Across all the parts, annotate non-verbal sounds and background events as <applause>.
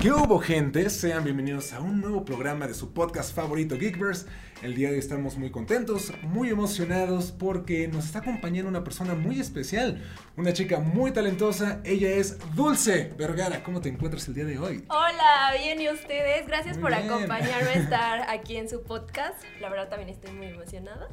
¿Qué hubo, gente? Sean bienvenidos a un nuevo programa de su podcast favorito, Geekverse. El día de hoy estamos muy contentos, muy emocionados porque nos está acompañando una persona muy especial, una chica muy talentosa. Ella es Dulce Vergara. ¿Cómo te encuentras el día de hoy? Hola, bien y ustedes. Gracias Muy por bien. acompañarme a <laughs> estar aquí en su podcast. La verdad también estoy muy emocionada.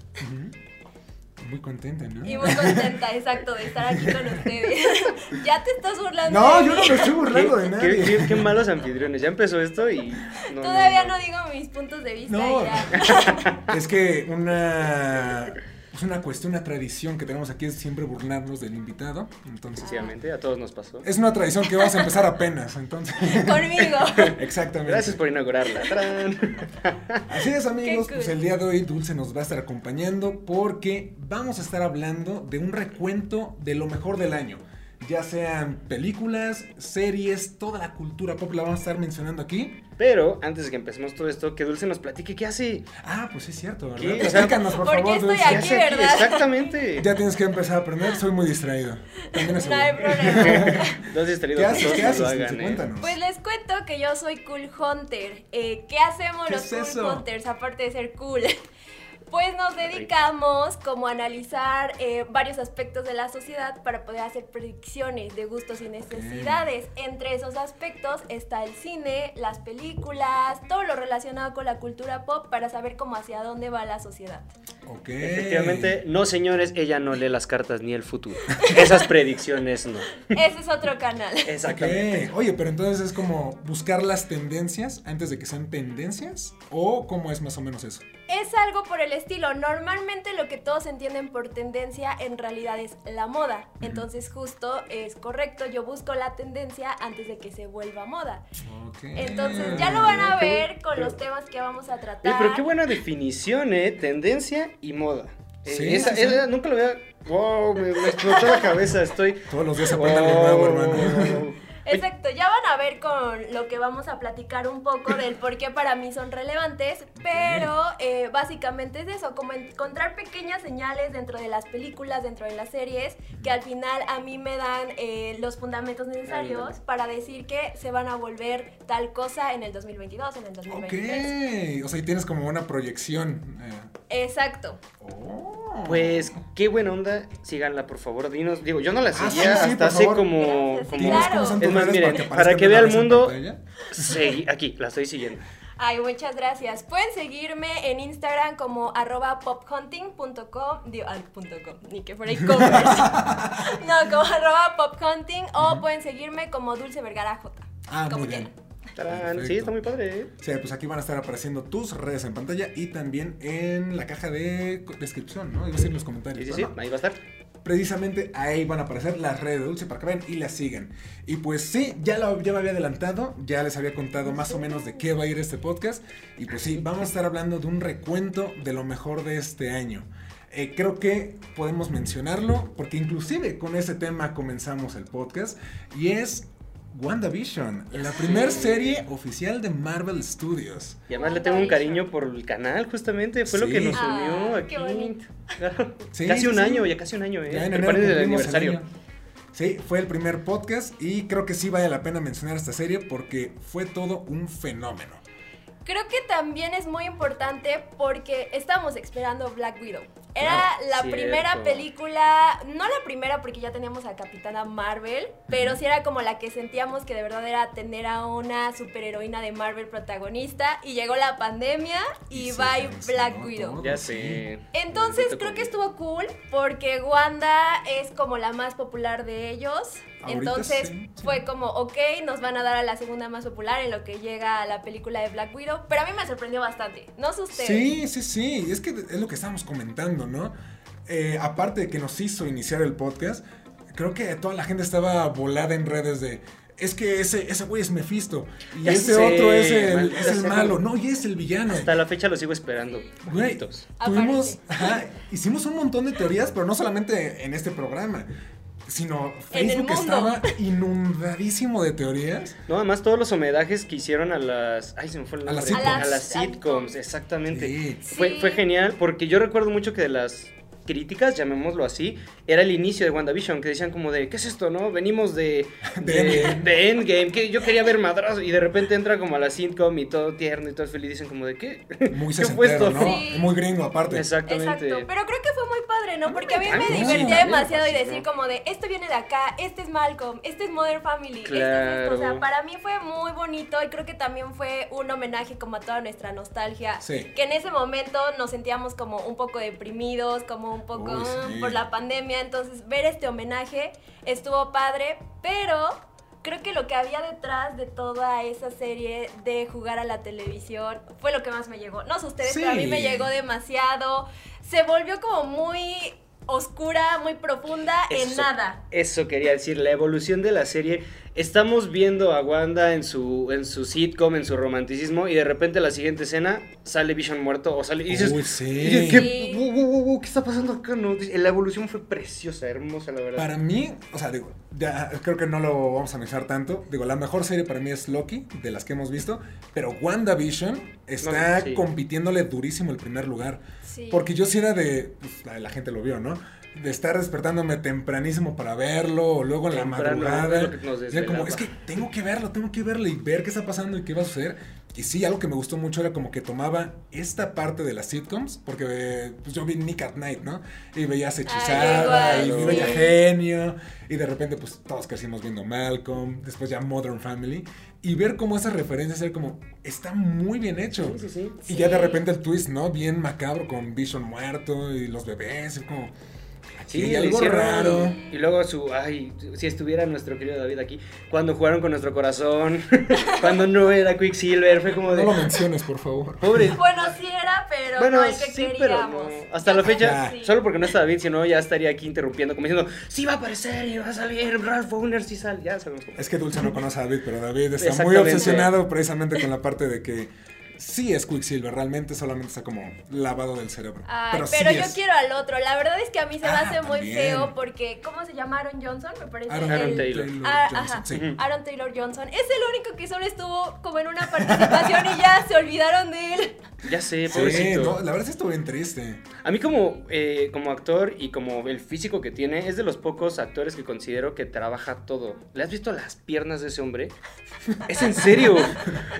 Muy contenta, ¿no? y muy contenta, exacto, de estar aquí con ustedes. <laughs> ya te estás burlando. No, de yo no me estoy burlando de ¿Qué, nadie. qué- qué malos anfitriones. Ya empezó esto y. no, Todavía no, digo mis puntos de vista No. y ya. <laughs> Es que una es una cuestión, una tradición que tenemos aquí es siempre burlarnos del invitado. Entonces, Efectivamente, a todos nos pasó. es una tradición que vamos a empezar apenas. Entonces, <laughs> Conmigo. <laughs> exactamente. Gracias por inaugurarla. ¡Tarán! <laughs> Así es, amigos. Pues el día de hoy Dulce nos va a estar acompañando porque vamos a estar hablando de un recuento de lo mejor del año. Ya sean películas, series, toda la cultura pop la vamos a estar mencionando aquí. Pero antes de que empecemos todo esto, que Dulce nos platique qué hace. Ah, pues es cierto, ¿verdad? ¿Qué? Platícanos, por ¿por qué favor, estoy Dulce. ¿Qué Aquí? ¿verdad? Exactamente. Ya tienes que empezar a aprender, soy muy distraído. También es <laughs> No hay problema. Dos distraídos ¿Qué haces? ¿Qué haces? hagan, ¿eh? Cuéntanos. Pues les cuento que yo soy Cool Hunter. Eh, ¿Qué hacemos ¿Qué los es Cool eso? Hunters aparte de ser cool? Pues nos dedicamos como a analizar eh, varios aspectos de la sociedad para poder hacer predicciones de gustos y necesidades. Entre esos aspectos está el cine, las películas, todo lo relacionado con la cultura pop para saber cómo hacia dónde va la sociedad. Ok. Efectivamente, no señores, ella no lee las cartas ni el futuro. <laughs> Esas predicciones no. Ese es otro canal. Exactamente. Oye, pero entonces es como buscar las tendencias antes de que sean tendencias. ¿O cómo es más o menos eso? Es algo por el estilo. Normalmente lo que todos entienden por tendencia en realidad es la moda. Entonces justo es correcto. Yo busco la tendencia antes de que se vuelva moda. Ok. Entonces ya lo van a ver con pero- los temas que vamos a Oye, tratar. pero qué buena definición, ¿eh? Tendencia y moda. Eh, Sí, esa, sí, esa nunca lo había. ¡Wow! Me, me explotó la cabeza. Estoy. Todos los días se aprende algo nuevo, Wow. hermano. Exacto, ya van a ver con lo que vamos a platicar un poco del por qué para mí son relevantes, pero eh, básicamente es eso, como encontrar pequeñas señales dentro de las películas, dentro de las series, que al final a mí me dan eh, los fundamentos necesarios para decir que se van a volver tal cosa en el 2022, en el 2023. Ok. O sea, y tienes como una proyección. eh. Exacto. Oh. Pues qué buena onda, síganla por favor, dinos, digo, yo no la Ah, seguía sí, sí, hasta hace favor. como, Gracias. como Dinos Claro. cómo son tus Es más, miren, que para que vea el mundo-. Segui- aquí, la estoy siguiendo. Ay, muchas gracias. Pueden seguirme en Instagram como arroba pophunting.com, digo, ah, punto com, ni que fuera e-commerce. <laughs> no, como arroba pophunting o pueden seguirme como Dulce Vergara J. Ah, como muy bien. quieran. Tarán. Sí, está muy padre, ¿eh? Sí, pues aquí van a estar apareciendo tus redes en pantalla y también en la caja de descripción, ¿no? Iba a ser en los comentarios. Sí, sí, sí, ahí va a estar. Precisamente ahí van a aparecer las redes de Dulce para que vean y las sigan. Y pues sí, ya, lo, ya me había adelantado, ya les había contado más o menos de qué va a ir este podcast. Y pues sí, vamos a estar hablando de un recuento de lo mejor de este año. Eh, creo que podemos mencionarlo porque inclusive con ese tema comenzamos el podcast y es WandaVision, la primer serie oficial de Marvel Studios. Y además le tengo un cariño por el canal, justamente. Fue lo que nos Ah, unió aquí. qué bonito. <laughs> Sí, casi un sí. año, ya casi un año, ¿eh? Ya en enero el aniversario. Sí, fue el primer podcast y creo que sí vale la pena mencionar esta serie porque fue todo un fenómeno. Creo que también es muy importante porque estábamos esperando Black Widow. Era Claro, la cierto. primera película, no la primera porque ya teníamos a Capitana Marvel, pero sí era como la que sentíamos que de verdad era tener a una superheroína de Marvel protagonista y llegó la pandemia y, Y se bye Black Widow. Ya Sí. sé. Entonces creo que estuvo cool porque Wanda es como la más popular de ellos. Entonces sí, sí. fue como, ok, nos van a dar a la segunda más popular en lo que llega a la película de Black Widow. Pero a mí me sorprendió bastante. No sé ustedes. Sí, sí, sí. Es que es lo que estábamos comentando, ¿no? Eh, aparte de que nos hizo iniciar el podcast, creo que toda la gente estaba volada en redes de. Es que ese, ese güey es Mephisto. Y Ya ese sé, otro es el, es el malo. No, y es el villano. Hasta la fecha lo sigo esperando. Güey, tuvimos, ajá, hicimos un montón de teorías, pero no solamente en este programa, sino Facebook estaba inundadísimo de teorías. No, además todos los homenajes que hicieron a las. Ay, se me fue el A las nombre. sitcoms. A las A las sitcoms, exactamente. Sí. Fue, Sí. fue genial porque yo recuerdo mucho que de las críticas, llamémoslo así, era el inicio de WandaVision, que decían como de, ¿qué es esto, no? Venimos de, <laughs> De de, Endgame. de Endgame, que yo quería ver madrazos, y de repente entra como a la sitcom y todo tierno y todo feliz, dicen como de, ¿qué? Muy <laughs> ¿Qué fue sesentero, esto? ¿no? Sí. Muy gringo, aparte. Exactamente. Exacto, pero creo que fue muy padre, ¿no? Porque a mí me divertía demasiado y decir como de, esto viene de acá, este es Malcolm, este es Modern Family, este es esto. O sea, para mí fue muy bonito y creo que también fue un homenaje como a toda nuestra nostalgia. Sí. Que en ese momento nos sentíamos como un poco deprimidos, como un poco Uy, "Ah", sí. por la pandemia. Entonces, ver este homenaje estuvo padre, pero creo que lo que había detrás de toda esa serie de jugar a la televisión fue lo que más me llegó. No sé ustedes, pero a mí me llegó demasiado. Se volvió como muy oscura, muy profunda en nada. Eso quería decir, la evolución de la serie. Estamos viendo a Wanda en su, en su sitcom, en su romanticismo, y de repente la siguiente escena sale Vision muerto, o sale y dices, Uy, sí. y dices, ¿qué, Sí. Wu, wu, wu, wu, ¿qué está pasando acá? No, la evolución fue preciosa, hermosa, la verdad. Para mí, o sea, digo, ya creo que no lo vamos a analizar tanto. Digo, la mejor serie para mí es Loki, de las que hemos visto. Pero WandaVision está No, sí. compitiéndole durísimo el primer lugar. Sí. Porque yo sí era de. Pues, la, la gente lo vio, ¿no? De estar despertándome tempranísimo para verlo, o luego en la madrugada. es que como, es que tengo que verlo, tengo que verlo y ver qué está pasando y qué va a suceder. Y sí, algo que me gustó mucho era como que tomaba esta parte de las sitcoms, porque pues yo vi Nick at Night, ¿no? Y veías Hechizada, igual, y sí. vi Bella Genio, y de repente pues todos crecimos viendo Malcolm, después ya Modern Family, y ver cómo esas referencias era como, está muy bien hecho. Sí, sí, sí. Y ya de Sí. repente el twist, ¿no? Bien macabro con Vision muerto y los bebés, y como... Sí, lo algo hicieron. raro. Y luego su, ay, si estuviera nuestro querido David aquí, cuando jugaron con nuestro corazón, <laughs> cuando no era Quicksilver, fue como No de, lo menciones, por favor. pobre. Bueno, sí era, pero Bueno, no el que sí, pero no. Hasta la fecha, Sí. solo porque no está David, sino ya estaría aquí interrumpiendo, como diciendo, sí va a aparecer y va a salir, Ralph Bowner sí sale, ya sabemos cómo. Es que Dulce no conoce a David, pero David está muy obsesionado precisamente con la parte de que sí es Quicksilver, realmente solamente está como lavado del cerebro. Ay, pero pero, sí yo es. quiero al otro. La verdad es que a mí se me Ah, hace muy feo porque, ¿cómo se llama Aaron Johnson? Me parece. Aaron, Aaron el- Taylor. Ah, Johnson, ajá. sí. Aaron Taylor Johnson. Es el único que solo estuvo como en una participación y ya se olvidaron de él. Ya sé, Sí, pobrecito. no, la verdad sí estuvo bien triste. A mí como, eh, como actor y como el físico que tiene, es de los pocos actores que considero que trabaja todo. ¿Le has visto las piernas de ese hombre? Es en serio.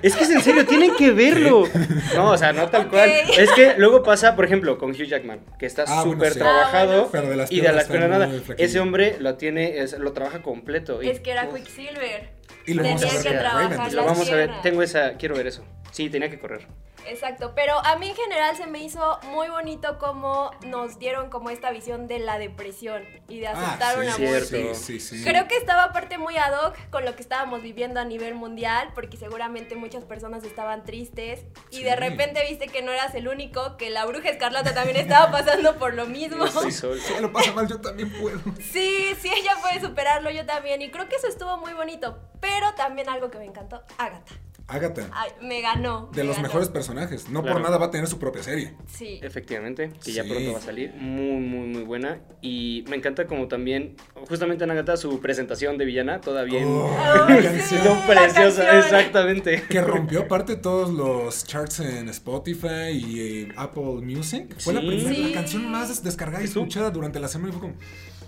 Es que es en serio, tienen que verlo. <laughs> No, o sea, no tal cual. Es que luego pasa, por ejemplo, con Hugh Jackman, que está Ah, bueno, súper sí. trabajado. Ah, bueno, Pero de las y de las nada. Ese hombre lo tiene, es- lo trabaja completo. y- Es que era Quicksilver. Y lo vamos a Tenía ver. Lo vamos a ver. Tengo esa, quiero ver eso. Sí, tenía que correr. Exacto, pero a mí en general se me hizo muy bonito cómo nos dieron como esta visión de la depresión y de aceptar Ah, sí, una cierto. muerte. Sí, sí, sí. Creo que estaba aparte muy ad hoc con lo que estábamos viviendo a nivel mundial, porque seguramente muchas personas estaban tristes y Sí. de repente viste que no eras el único, que la bruja escarlata también estaba pasando por lo mismo. Sí. Si lo pasa mal, yo también puedo. Sí, sí, ella puede superarlo, yo también, y creo que eso estuvo muy bonito, pero también algo que me encantó, Agatha. Agatha, Ay, me ganó. de me los ganó. mejores personajes. No Claro. por nada va a tener su propia serie. Sí. Efectivamente, que ya Sí. pronto va a salir. Muy, muy, muy buena. Y me encanta como también, justamente en Agatha, su presentación de villana, todavía en- Oh, <laughs> <laughs> sí. canción Estuvo la preciosa, canción. exactamente. que rompió <laughs> aparte todos los charts en Spotify y eh, Apple Music. Fue la Sí. primera Sí. la canción más des- descargada y escuchada durante la semana. y Fue como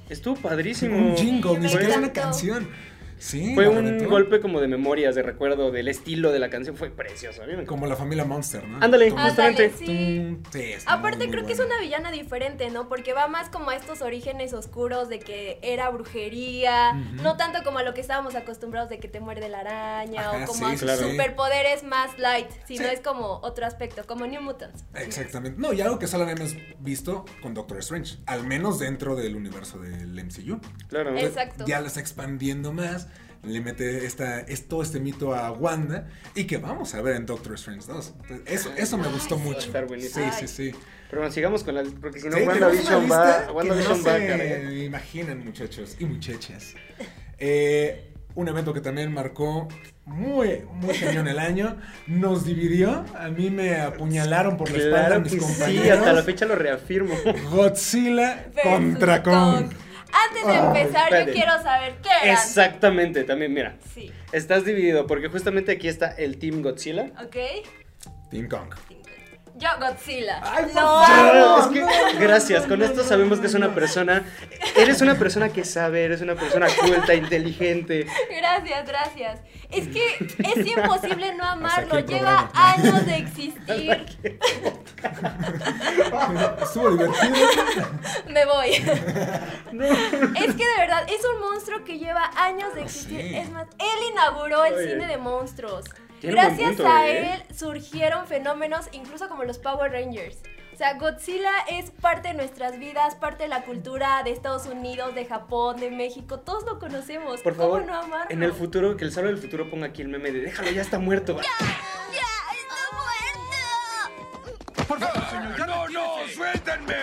Estuvo padrísimo. un jingle, Sí, ni me siquiera una canción. Sí, Fue un reventó. golpe como de memorias, de recuerdo, del estilo de la canción. Fue precioso. A mí me encantó. Como la familia Monster, ¿no? Ándale, justamente. sí. sí, Aparte muy, muy creo que es una villana diferente, ¿no? Porque va más como a estos orígenes oscuros de que era brujería, no tanto como a lo que estábamos acostumbrados de que te muerde la araña Ajá, o como sí, a claro. superpoderes más light, sino Sí. es como otro aspecto, como New Mutants. Exactamente. No, y algo que solo habíamos visto con Doctor Strange. Al menos dentro del universo del MCU. Claro. Exacto. Ya lo está expandiendo más. Le mete esta, es, todo este mito a Wanda. Y que vamos a ver en Doctor Strange 2. Entonces, Eso, eso me gustó Ay, mucho. Va a estar buenísimo. Sí, sí, sí. Pero bueno, sigamos con la. Porque si no, Sí, WandaVision va. WandaVision no va se imaginan, muchachos y muchachas. Eh, un evento que también marcó muy, muy cañón el año. Nos dividió. A mí me apuñalaron por la espalda Claro mis que sí, compañeros. hasta la fecha lo reafirmo. Godzilla contra Kong. Kong. Antes de empezar, yo quiero saber qué eran. Exactamente, también, mira. Sí. Estás dividido porque justamente aquí está el Team Godzilla. ¿Ok? Team Kong. Yo, Godzilla. Ay, amo. Es que, gracias, con esto sabemos que es una persona. Eres una persona que sabe, eres una persona culta, inteligente. Gracias, gracias. Es que es imposible no amarlo. Lleva años de existir. <laughs> Estuvo divertido. Me voy. <laughs> Es que de verdad, es un monstruo que lleva años de existir. Sí. Es más, él inauguró el Oye. cine de monstruos. Tiene Gracias punto, a ¿eh? él surgieron fenómenos incluso como los Power Rangers. O sea, Godzilla es parte de nuestras vidas, parte de la cultura de Estados Unidos, de Japón, de México. Todos lo conocemos. Por ¿Cómo favor, no amarlo? en el futuro, que el salvo del futuro ponga aquí el meme de déjalo, ya está muerto. ¡No, no! ¡Suéltenme!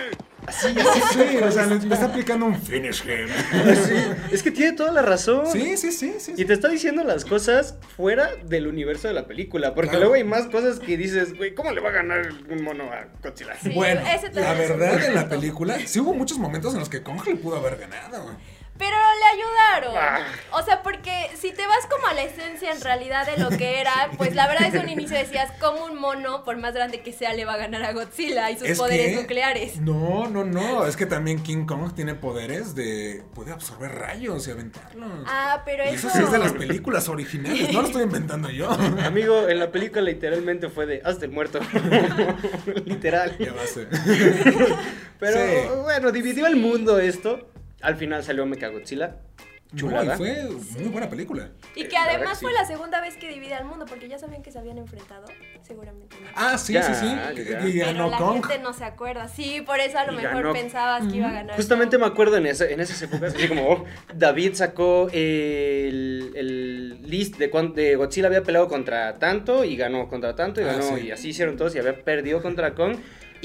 Así, Sí, o sea, le, le está aplicando un finish him. así. Es que tiene toda la razón. Sí, sí, sí, sí. Y te está diciendo las cosas fuera del universo de la película. Porque Claro. luego hay más cosas que dices, güey, ¿cómo le va a ganar un mono a Godzilla? Sí, Bueno, la verdad en la película sí hubo muchos momentos en los que Kong le pudo haber ganado. Pero le ayudaron. Ah. O sea, porque si te vas como a la esencia en realidad de lo que era, pues la verdad es un inicio decías, como un mono, por más grande que sea, le va a ganar a Godzilla y sus Es poderes que- nucleares. No, no, no. Es que también King Kong tiene poderes de. puede absorber rayos y aventarlos. Ah, pero Y eso. eso sí es de las películas originales, no lo estoy inventando yo. Amigo, en la película literalmente fue de hazte el muerto. <laughs> Literal. Ya va a ser. <laughs> Pero Sí. bueno, dividió el mundo esto. Al final salió Mechagodzilla. No, y Chulada. fue muy buena película. Y que además fue la segunda vez que divide al mundo, porque ya sabían que se habían enfrentado. Seguramente no. Ah, sí, Ya, sí, sí. ya. Y pero ganó la Kong. gente no se acuerda. Sí, por eso a lo Y mejor ganó. pensabas que iba a ganar. Justamente me acuerdo en, esa- en esas épocas, así como oh, David sacó el, el list de, de Godzilla había peleado contra tanto y ganó contra tanto y Ah, ganó sí. y así hicieron todos y había perdido contra Kong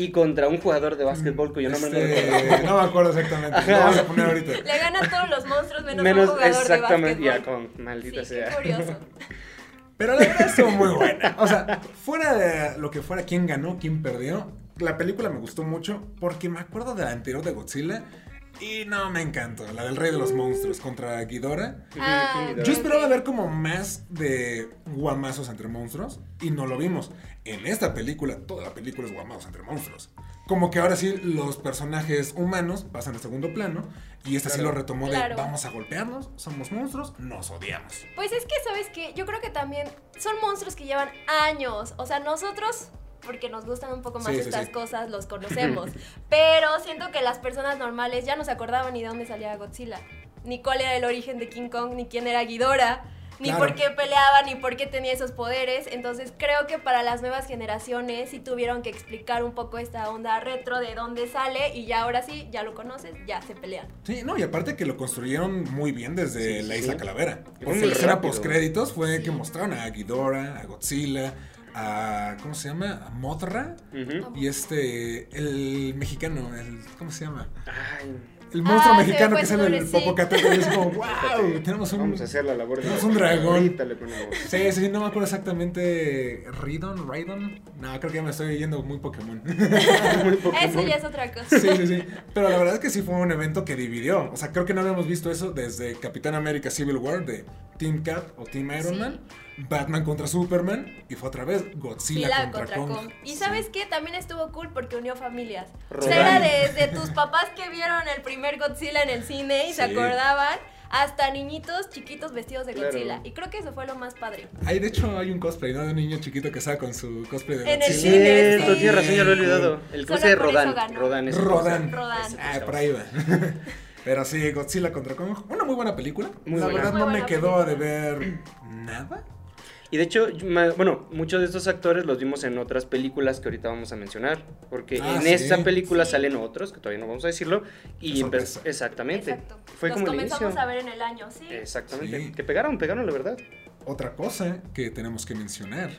y contra un jugador de básquetbol cuyo nombre no Este, recuerdo. no me acuerdo exactamente. Ajá. Lo vamos a poner ahorita. Le ganan todos los monstruos menos, Menos un jugador exactamente de ya básquetbol. Kong, maldita Sí, qué sea. curioso. <laughs> Pero la verdad estuvo muy buena. O sea, fuera de lo que fuera quién ganó, quién perdió, la película me gustó mucho porque me acuerdo de la anterior de Godzilla y no me encantó, la del Rey de los Monstruos contra Ghidorah. Ah, Ghidorah. Yo esperaba ver como más de guamazos entre monstruos y no lo vimos. En esta película, toda la película es guamazos entre monstruos. Como que ahora sí los personajes humanos pasan a segundo plano y esta sí lo retomó de Claro. vamos a golpearnos, somos monstruos, nos odiamos. Pues es que, ¿sabes qué? Yo creo que también son monstruos que llevan años. O sea, nosotros, porque nos gustan un poco más Sí, sí, estas sí. cosas, los <laughs> conocemos. Pero siento que las personas normales ya no se acordaban ni de dónde salía Godzilla. Ni cuál era el origen de King Kong, ni quién era Ghidorah. Ni Claro. por qué peleaba, ni por qué tenía esos poderes. Entonces creo que para las nuevas generaciones sí tuvieron que explicar un poco esta onda retro de dónde sale. Y ya ahora sí, ya lo conoces, ya se pelean. Sí, no, y aparte que lo construyeron muy bien desde Sí, la sí. Isla Calavera. Porque muy la escena rápido. post créditos fue que mostraron a Ghidorah, a Godzilla, a ¿cómo se llama? a Mothra Ujú. y este el mexicano, el ¿cómo se llama? Ay, El monstruo Ah, mexicano que sale en nombre, el sí. Popocatépetl y es como, <laughs> wow, tenemos un vamos a hacer la labor de tenemos un dragón. Ahorita le ponemos. Sí, sí, no me acuerdo exactamente. ¿Ridon? ¿Raidon? No, creo que ya me estoy yendo <laughs> muy Pokémon. Eso ya es otra cosa. Sí, sí, sí. Pero la verdad es que sí fue un evento que dividió. O sea, creo que no habíamos visto eso desde Capitán América Civil War de Team Cap o Team Iron Sí. Man, Batman contra Superman y fue otra vez Godzilla Godzilla contra, contra Kong. Kong. Y Sí. sabes qué, también estuvo cool porque unió familias. O sea, era desde tus papás que vieron el primer Godzilla en el cine y se Sí. acordaban, hasta niñitos chiquitos vestidos de Claro. Godzilla. Y creo que eso fue lo más padre. Ahí de hecho hay un cosplay, ¿no? De un niño chiquito que está con su cosplay de En el Godzilla. cine, sí. tienes razón, ya lo he olvidado. El cruce de Rodan. Rodan es Rodan. Rodan. Ah, por ahí va. <laughs> Pero sí, Godzilla contra Kong. Una muy buena película. Muy la buena. verdad Muy no me quedó película. deber nada. Y de hecho, bueno, muchos de estos actores los vimos en otras películas que ahorita vamos a mencionar. Porque Ah, en sí. esta película Sí. salen otros, que todavía no vamos a decirlo. Y exactamente. Exacto. Fue Los como el comenzamos inicio. a ver en el año, sí. Exactamente. Sí. Que pegaron, pegaron, la verdad. Otra cosa que tenemos que mencionar,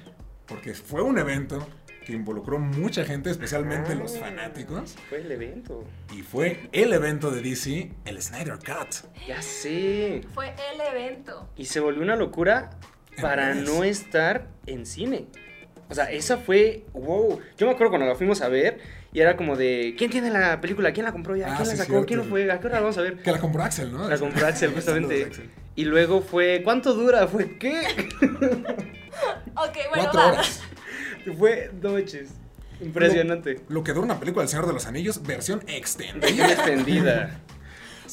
porque fue un evento que involucró mucha gente, especialmente los Ah. fanáticos, Fue el evento. y fue el evento de DC, el Snyder Cut. Ya sé. Fue el evento. Y se volvió una locura para no estar en cine. O sea, esa fue, wow. Yo me acuerdo cuando la fuimos a ver y era como de, ¿quién tiene la película? ¿Quién la compró ya? Ah, ¿Quién la sacó? cierto. ¿Quién lo fue? ¿A qué hora la vamos a ver? Que la compró Axel, ¿no? La compró Axel, <laughs> justamente. Axel. Y luego fue, ¿cuánto dura? Fue, ¿qué? Ok, bueno, horas. fue noches. Impresionante. Lo, lo que dura una película del Señor de los Anillos, versión extendida. Versión extendida. <laughs>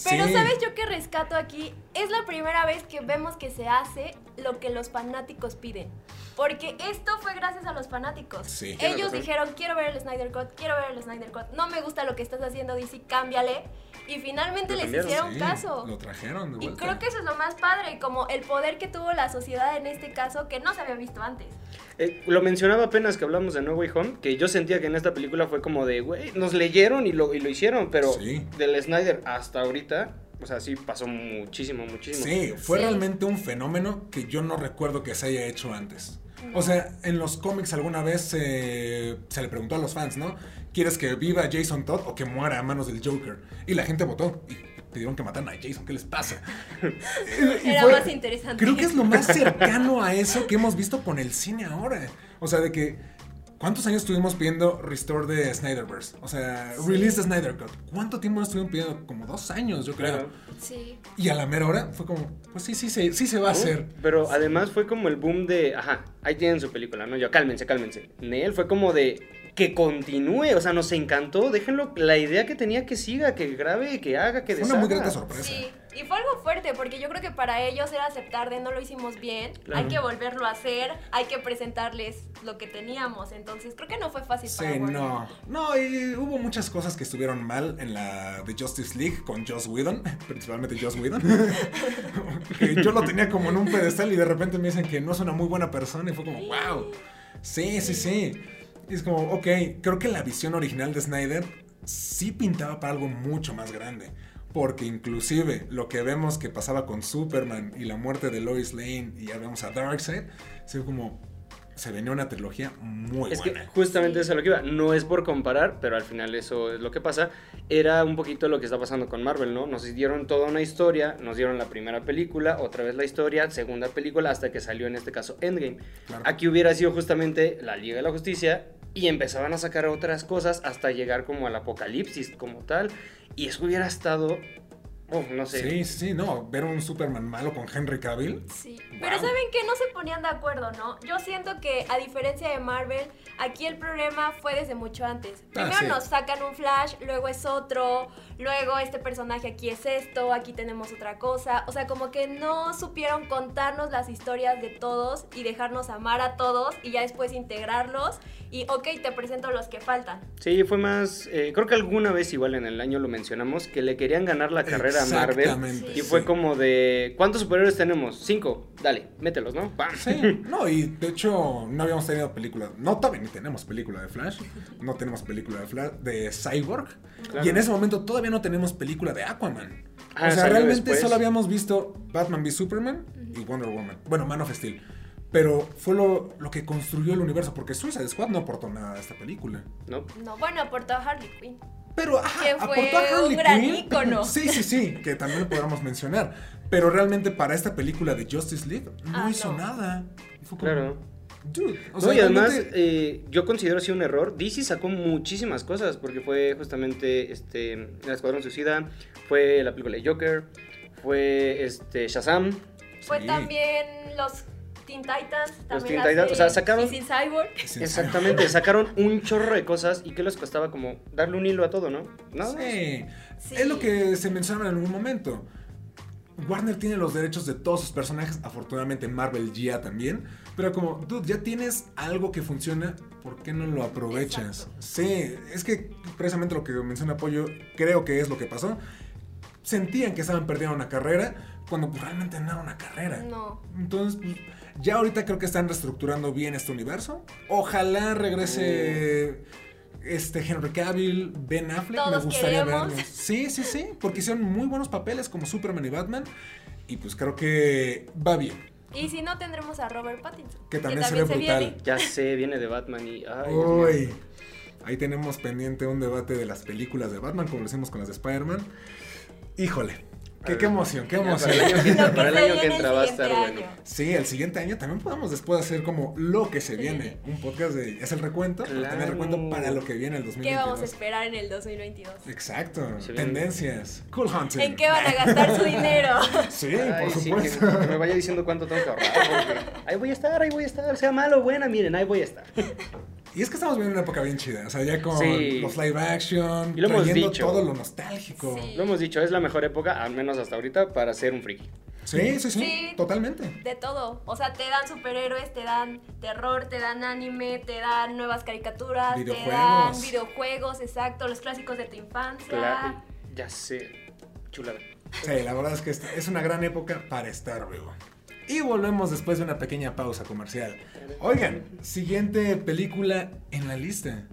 Pero Sí. ¿sabes yo qué rescato aquí? Es la primera vez que vemos que se hace lo que los fanáticos piden. Porque esto fue gracias a los fanáticos. Sí. Ellos dijeron, quiero ver el Snyder Cut, quiero ver el Snyder Cut. No me gusta lo que estás haciendo, DC, cámbiale. Y finalmente les hicieron Sí, caso. Lo trajeron de Y vuelta. creo que eso es lo más padre, como el poder que tuvo la sociedad en este caso que no se había visto antes. Eh, lo mencionaba apenas que hablamos de No Way Home, que yo sentía que en esta película fue como de, güey, nos leyeron y lo, y lo hicieron, pero Sí. del Snyder hasta ahorita, o sea, sí pasó muchísimo, muchísimo. Sí, fue Sí. realmente un fenómeno que yo no recuerdo que se haya hecho antes. O sea, en los cómics alguna vez eh, se le preguntó a los fans, ¿no? ¿Quieres que viva Jason Todd o que muera a manos del Joker? Y la gente votó y pidieron que mataran a Jason. ¿Qué les pasa? <laughs> Era fue- más interesante. Creo que es lo más cercano a eso que hemos visto con el cine ahora. O sea, de que... ¿Cuántos años estuvimos pidiendo Restore de Snyderverse? O sea, Release the Snyder Cut. ¿Cuánto tiempo nos estuvimos pidiendo? Como dos años, yo creo. Claro. Sí. Y a la mera hora fue como, pues sí, sí, sí, sí se va a hacer. Pero además fue como el boom de, ajá, ahí tienen su película, ¿no? Yo, cálmense, cálmense. Nel fue como de que continúe, o sea, nos encantó, déjenlo, la idea que tenía que siga, que grabe, que haga, que Fue una muy grata sorpresa. Sí, y fue algo fuerte porque yo creo que para ellos era aceptar de no lo hicimos bien, Claro. hay que volverlo a hacer, hay que presentarles lo que teníamos, entonces creo que no fue fácil para Sí, Warner. no. No, y hubo muchas cosas que estuvieron mal en la de Justice League con Joss Whedon, <laughs> principalmente Joss Whedon. <laughs> que yo lo tenía como en un pedestal y de repente me dicen que no es una muy buena persona y fue como, wow. Sí, sí, sí. Y es como, ok, creo que la visión original de Snyder sí pintaba para algo mucho más grande. Porque inclusive lo que vemos que pasaba con Superman y la muerte de Lois Lane y ya vemos a Darkseid, se ve como, se venía una trilogía muy Es que buena. justamente Sí. eso es lo que iba. No es por comparar, pero al final eso es lo que pasa. Era un poquito lo que está pasando con Marvel, ¿no? Nos dieron toda una historia, nos dieron la primera película, otra vez la historia, segunda película, hasta que salió en este caso Endgame. Claro. Aquí hubiera sido justamente la Liga de la Justicia y empezaban a sacar otras cosas hasta llegar como al apocalipsis como tal. Y eso hubiera estado, oh, no sé. Sí, sí, sí, no, ver un Superman malo con Henry Cavill. Sí, Wow. pero saben que no se ponían de acuerdo, ¿no? Yo siento que a diferencia de Marvel, aquí el problema fue desde mucho antes. Ah, Primero sí. nos sacan un flash, luego es otro, luego este personaje aquí es esto, aquí tenemos otra cosa. O sea, como que no supieron contarnos las historias de todos y dejarnos amar a todos y ya después integrarlos y ok, te presento los que faltan. Sí, fue más. eh, creo que alguna vez, igual en el año lo mencionamos, que le querían ganar la <laughs> carrera a Marvel. Exactamente, Y fue sí. como de. ¿Cuántos superhéroes tenemos? Cinco. Dale, mételos, ¿no? ¡Pam! Sí, <laughs> no, y de hecho no habíamos tenido película, no todavía ni tenemos película de Flash, no tenemos película de Flash, de Cyborg, Claro. y en ese momento todavía no tenemos película de Aquaman. Ah, o sea, realmente después. solo habíamos visto Batman v Superman y Wonder Woman, bueno, Man of Steel, pero fue lo, lo que construyó el universo, porque Suicide Squad no aportó nada a esta película. ¿No? No, bueno, aportó a Harley Quinn. Pero ajá, Que fue aportó a Harley un gran Quinn. ícono. <laughs> Sí, sí, sí, que también lo podríamos mencionar. Pero realmente para esta película de Justice League no Ah, hizo no. nada. Fue como, Claro. Dude, o No, sea, y además, realmente- eh, yo considero así un error. DC sacó muchísimas cosas, porque fue justamente este, El Escuadrón Suicida, fue la película de Joker, fue este, Shazam. Fue Sí. también los Teen Titans. También Teen la Titans, o sea, serie sacaron- Missing Cyborg. Exactamente, sacaron un chorro de cosas y que les costaba como darle un hilo a todo, ¿no? No, Sí. Sí. Es lo que se mencionaba en algún momento. Warner tiene los derechos de todos sus personajes, afortunadamente Marvel ya también, pero como, dude, ya tienes algo que funciona, ¿por qué no lo aprovechas? Exacto. Sí, es que precisamente lo que menciona Pollo, creo que es lo que pasó. Sentían que estaban perdiendo una carrera, cuando pues, realmente no era una carrera. No. Entonces, pues, ya ahorita creo que están reestructurando bien este universo. Ojalá regrese este Henry Cavill, Ben Affleck. Todos me gustaría queremos. verlos. Sí, sí, sí, porque hicieron muy buenos papeles como Superman y Batman. Y pues creo que va bien. Y si no, tendremos a Robert Pattinson. Que también se ve brutal. viene. ya sé, viene de Batman y... Ay. Uy. Ahí tenemos pendiente un debate de las películas de Batman, como lo hicimos con las de Spider-Man. Híjole, qué, qué emoción, qué emoción. Para el año que entra, que para el se año que viene entra el va a estar bueno. Sí, el siguiente año también podemos después hacer como lo que se viene. Un podcast de. Es el recuento. pero también el Claro. recuento para lo que viene el ¿Qué 2022. vamos a esperar en el 2022? Exacto. Se viene. Tendencias. Cool Hunting. ¿En qué van a gastar su dinero? <laughs> Sí, Ay, por sí, supuesto. que, que me vaya diciendo cuánto tengo que ahorrar. porque ahí voy a estar, ahí voy a estar. Sea malo o buena, miren, ahí voy a estar. <laughs> Y es que estamos viviendo una época bien chida, o sea, ya con Sí. los live action, Y lo hemos dicho. todo lo nostálgico. Sí. Lo hemos dicho, es la mejor época, al menos hasta ahorita, para ser un friki. Sí, sí, sí, Sí. totalmente. De todo. O sea, te dan superhéroes, te dan terror, te dan anime, te dan nuevas caricaturas, te dan videojuegos, exacto, los clásicos de tu infancia. Claro, ya sé, chulada. Sí, la verdad es que es- es una gran época para estar vivo. Y volvemos después de una pequeña pausa comercial. Oigan, siguiente película en la lista.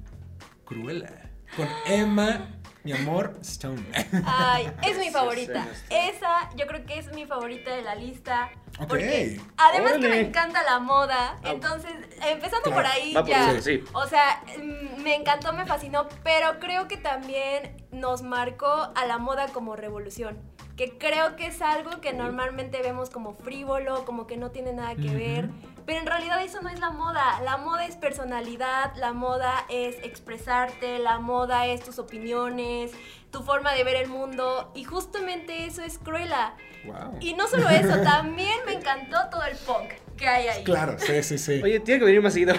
Cruella. Con Emma, mi amor, Stone. Ay, es mi favorita. Esa yo creo que es mi favorita de la lista. Ok. Porque además que me encanta la moda, Ah. entonces empezando Claro, por ahí va por ya. eso, sí. O sea, mm, me encantó, me fascinó, pero creo que también nos marcó a la moda como revolución. Que creo que es algo que normalmente vemos como frívolo, como que no tiene nada que ver. Pero en realidad eso no es la moda. La moda es personalidad, la moda es expresarte, la moda es tus opiniones, tu forma de ver el mundo. Y justamente eso es Cruella. Wow. Y no solo eso, también me encantó todo el punk que hay ahí. Claro, sí, sí, sí. Oye, tiene que venir más seguido.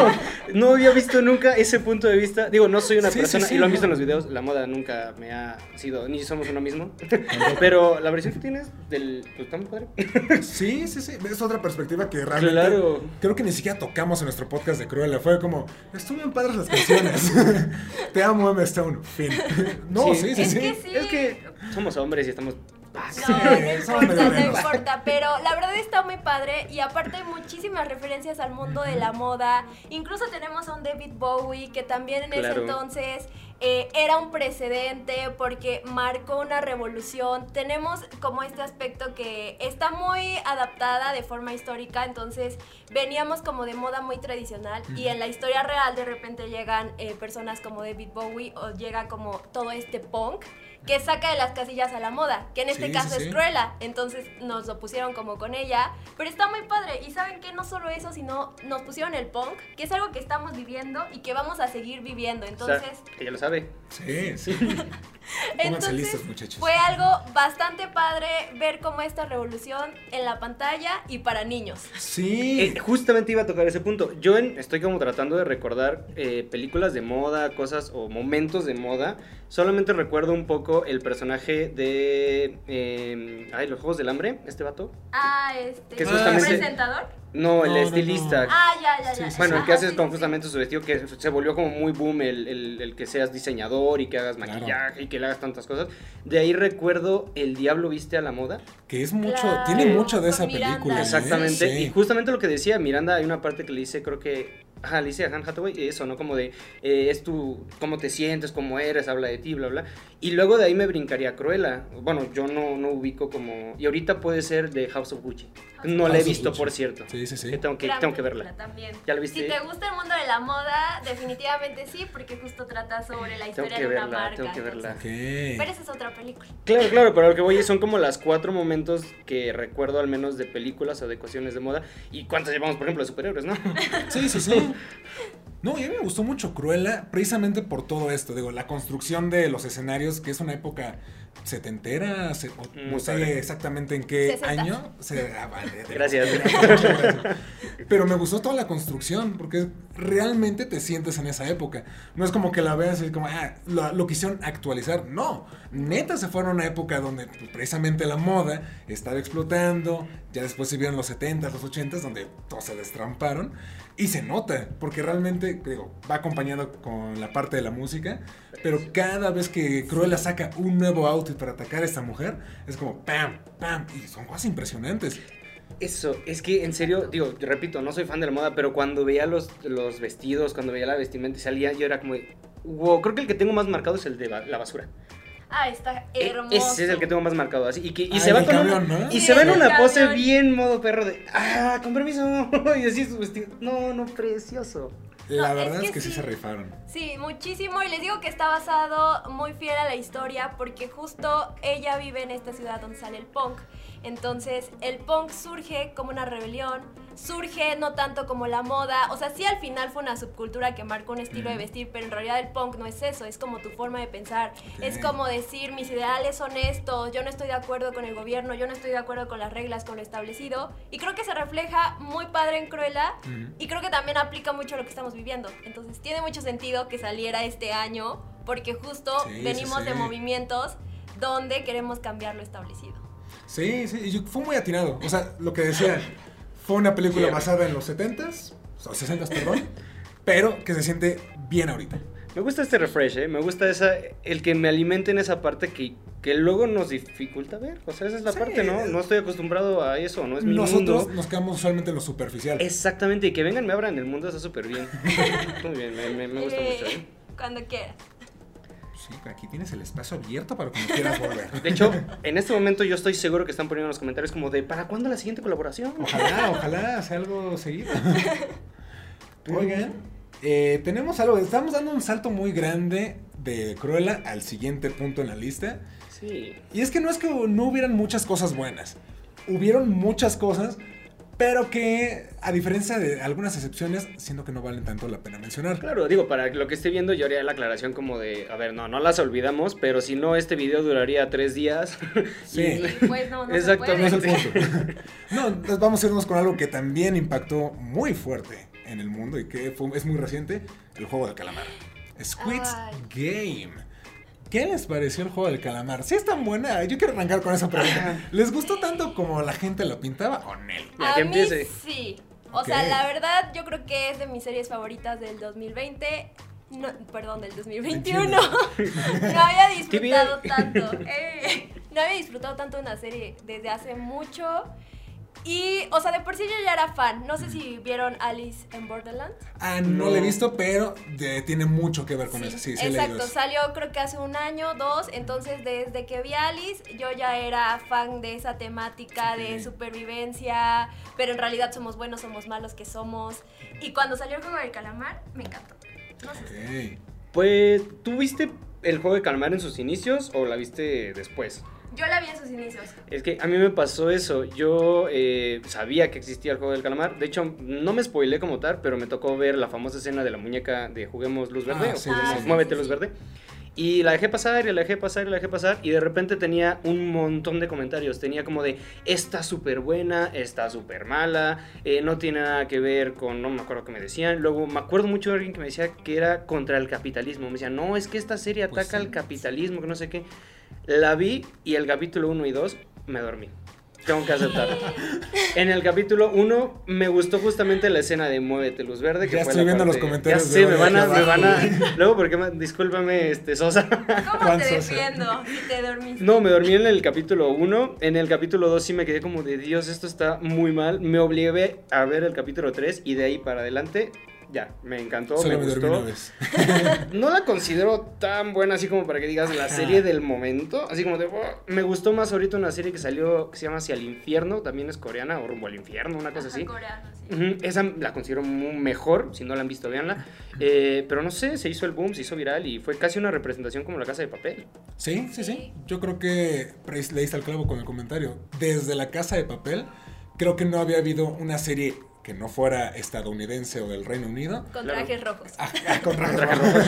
<laughs> no había visto nunca ese punto de vista. Digo, no soy una Sí, sí, persona, sí, y lo han visto en los videos, la moda nunca me ha sido, ni somos uno mismo. Pero la versión que tienes del... Pues está muy padre. Sí, sí, sí. Es otra perspectiva que realmente. Claro. Creo que ni siquiera tocamos en nuestro podcast de Cruella. Fue como, estuvieron padres las canciones. <laughs> Te amo, Emma Stone. Fin. No, sí, Sí. sí, Es sí. que sí. Es que somos hombres y estamos... No, no <laughs> importa, no importa, pero la verdad está muy padre y aparte hay muchísimas referencias al mundo de la moda. Incluso tenemos a un David Bowie que también en ese Claro. entonces eh, era un precedente porque marcó una revolución. Tenemos como este aspecto que está muy adaptada de forma histórica, entonces veníamos como de moda muy tradicional y en la historia real de repente llegan eh, personas como David Bowie o llega como todo este punk que saca de las casillas a la moda, que en este Sí, caso sí, es sí. Cruella, entonces nos lo pusieron como con ella, pero está muy padre y saben que no solo eso, sino nos pusieron el punk, que es algo que estamos viviendo y que vamos a seguir viviendo, O entonces... sea, ella lo sabe. Sí, sí. <laughs> Entonces, listos, muchachos. fue algo bastante padre ver cómo esta revolución en la pantalla y para niños. Sí. Eh, justamente iba a tocar ese punto. Yo en- estoy como tratando de recordar eh, películas de moda, cosas o momentos de moda. Solamente recuerdo un poco el personaje de... eh, ay, los Juegos del Hambre, este vato. Ah, este... Que es ¿un justamente- presentador? No, el No, estilista. no. Ah, ya, ya, ya. Sí, Bueno, el que Ah, haces sí, con sí, sí. justamente su vestido, que se volvió como muy boom el, el- el que seas diseñador y que hagas Claro. maquillaje y que le hagas tantas cosas. De ahí recuerdo El Diablo Viste a la Moda. Que es mucho, Claro, tiene mucho de esa Miranda. película. ¿eh? Exactamente. Sí. Y justamente lo que decía Miranda, hay una parte que le dice, creo que. Ajá, le Han Hathaway eso, ¿no? Como de, eh, es tu, cómo te sientes, cómo eres, habla de ti, bla, bla. Y luego de ahí me brincaría Cruella. Bueno, yo no, no ubico como... Y ahorita puede ser de House of Gucci. No la he House visto, Gucci. por cierto. Sí, sí, sí. Que tengo que, Gran tengo que verla. También. ¿Ya la viste? Si te gusta el mundo de la moda, definitivamente sí, porque justo trata sobre la Tengo historia que de una verla, marca. tengo que verla. entonces- Ok. Pero esa es otra película. Claro, claro, pero lo que voy son como las cuatro momentos que recuerdo al menos de películas o de cuestiones de moda. ¿Y cuántas llevamos, por ejemplo, de superhéroes, no? Sí, sí, sí. <laughs> No, y a mí me gustó mucho Cruella precisamente por todo esto. Digo, la construcción de los escenarios, que es una época setentera, se- o no sé exactamente en qué año. Se- ah, vale, de- Gracias. Pero me gustó toda la construcción, porque realmente te sientes en esa época. No es como que la veas y como, ah, lo, lo quisieron actualizar. No, neta se fueron a una época donde pues, precisamente la moda estaba explotando. Ya después se vieron los 70s, los 80s, donde todos se destramparon. Y se nota, porque realmente, digo, va acompañado con la parte de la música. Pero cada vez que Cruella saca un nuevo outfit para atacar a esta mujer, es como pam, pam. Y son cosas impresionantes. Eso, es que en serio, digo, repito, no soy fan de la moda, pero cuando veía los, los vestidos, cuando veía la vestimenta y salía, yo era como, wow, creo que el que tengo más marcado es el de la basura. Ah, está E- hermoso. Ese es el que tengo más marcado, así. Y, que, y se va con camión, una, ¿no? Y Sí, se va en una pose bien modo perro de, ah, con permiso. <laughs> y así su vestido. No, no, precioso. La No, verdad es es que que, sí. sí. se rifaron. Sí, muchísimo. Y les digo que está basado muy fiel a la historia porque justo ella vive en esta ciudad donde sale el punk. Entonces, el punk surge como una rebelión, surge no tanto como la moda, o sea, sí al final fue una subcultura que marcó un estilo de vestir, pero en realidad el punk no es eso, es como tu forma de pensar, es como decir mis ideales son estos, yo no estoy de acuerdo con el gobierno, yo no estoy de acuerdo con las reglas, con lo establecido, y creo que se refleja muy padre en Cruella, y creo que también aplica mucho a lo que estamos viviendo, entonces tiene mucho sentido que saliera este año, porque justo Sí, sí, venimos de movimientos donde queremos cambiar lo establecido. Sí, sí, y fue muy atinado. O sea, lo que decía, fue una película Sí. basada en los 70s, o 60s, perdón, pero que se siente bien ahorita. Me gusta este refresh, ¿eh? Me gusta esa, el que me alimente en esa parte que, que luego nos dificulta ver. O sea, esa es la Sí. parte, ¿no? No estoy acostumbrado a eso, no es mi Nosotros mundo. nos quedamos usualmente en lo superficial. Exactamente, y que vengan, me abran el mundo, está súper bien. <laughs> Muy bien, me, me- me gusta Eh, mucho. ¿eh? Cuando quieras. Sí, aquí tienes el espacio abierto para cuando quieras volver. De hecho, en este momento yo estoy seguro que están poniendo en los comentarios como de ¿para cuándo la siguiente colaboración? Ojalá, ojalá sea algo seguido. <laughs> Oigan, eh, tenemos algo, estamos dando un salto muy grande de Cruella al siguiente punto en la lista. Sí. Y es que no es que no hubieran muchas cosas buenas. Hubieron muchas cosas, pero que, a diferencia de algunas excepciones, siento que no valen tanto la pena mencionar. Claro, digo, para lo que esté viendo yo haría la aclaración como de, a ver, no, no las olvidamos, pero si no, este video duraría tres días. <laughs> Sí. Y- <laughs> Pues no, no Exactamente. se No puede. es el punto. <laughs> No, entonces vamos a irnos con algo que también impactó muy fuerte en el mundo y que fue- es muy reciente, el juego del calamar. Squid's Ay. Game. ¿Qué les pareció el juego del calamar? ¿Sí es tan buena? Yo quiero arrancar con esa pregunta. ¿Les gustó tanto como la gente lo pintaba o no? A que mí empiece. sí. O sea, la verdad, yo creo que es de mis series favoritas del 2020. No, perdón, del 2021. <laughs> no había disfrutado tanto. eh, no había disfrutado tanto de una serie desde hace mucho. Y, o sea, de por sí yo ya era fan. No sé si vieron Alice en Borderland. Ah, no, No. la he visto, pero de- tiene mucho que ver con eso. Sí, sí, he leído exacto, eso. salió creo que hace un año, dos, entonces desde que vi a Alice yo ya era fan de esa temática de supervivencia, pero en realidad somos buenos, somos malos, que somos. Y cuando salió el juego del calamar, me encantó. No sé. Ok. Pues, ¿tú viste el juego de calamar en sus inicios o la viste después? Yo la vi en sus inicios. Es que a mí me pasó eso. Yo eh, sabía que existía el juego del calamar. De hecho, no me spoilé como tal, pero me tocó ver la famosa escena de la muñeca de Juguemos Luz Verde Ah, o sí, Juguemos sí, sí. Muévete sí, Luz. Verde. Y la dejé pasar y la dejé pasar y la dejé pasar. Y de repente tenía un montón de comentarios. Tenía como de, está súper buena, está súper mala, eh, no tiene nada que ver con, no me acuerdo qué me decían. Luego me acuerdo mucho de alguien que me decía que era contra el capitalismo. Me decía, no, es que esta serie Pues ataca sí. al capitalismo, que no sé qué. La vi y el capítulo 1 y 2 me dormí. Tengo que aceptar. En el capítulo 1 me gustó justamente la escena de Muévete Luz Verde. Que Ya fue estoy la viendo los comentarios Ya sé, me van a, me van a. Luego, porque me- discúlpame, este, Sosa. ¿Cómo Juan te Sosa. defiendo si te dormiste? No, me dormí en el capítulo 1. En el capítulo 2 sí me quedé como de Dios, esto está muy mal. Me obligué a ver el capítulo 3 y de ahí para adelante. Ya, me encantó, Solo me me gustó. una vez. <laughs> No la considero tan buena así como para que digas la serie del momento. Así como de, "Oh", me gustó más ahorita una serie que salió que se llama Hacia el Infierno, también es coreana, o Rumbo al Infierno, una cosa Ajá, así. coreano, sí. Ujú, Esa la considero mejor, si no la han visto, véanla. Eh, pero no sé, se hizo el boom, se hizo viral y fue casi una representación como la casa de papel. Sí, sí, sí. Yo creo que le diste al clavo con el comentario. Desde la casa de papel, creo que no había habido una serie que no fuera estadounidense o del Reino Unido. Con Claro. trajes rojos. ah, ah, con traje Traje rojo,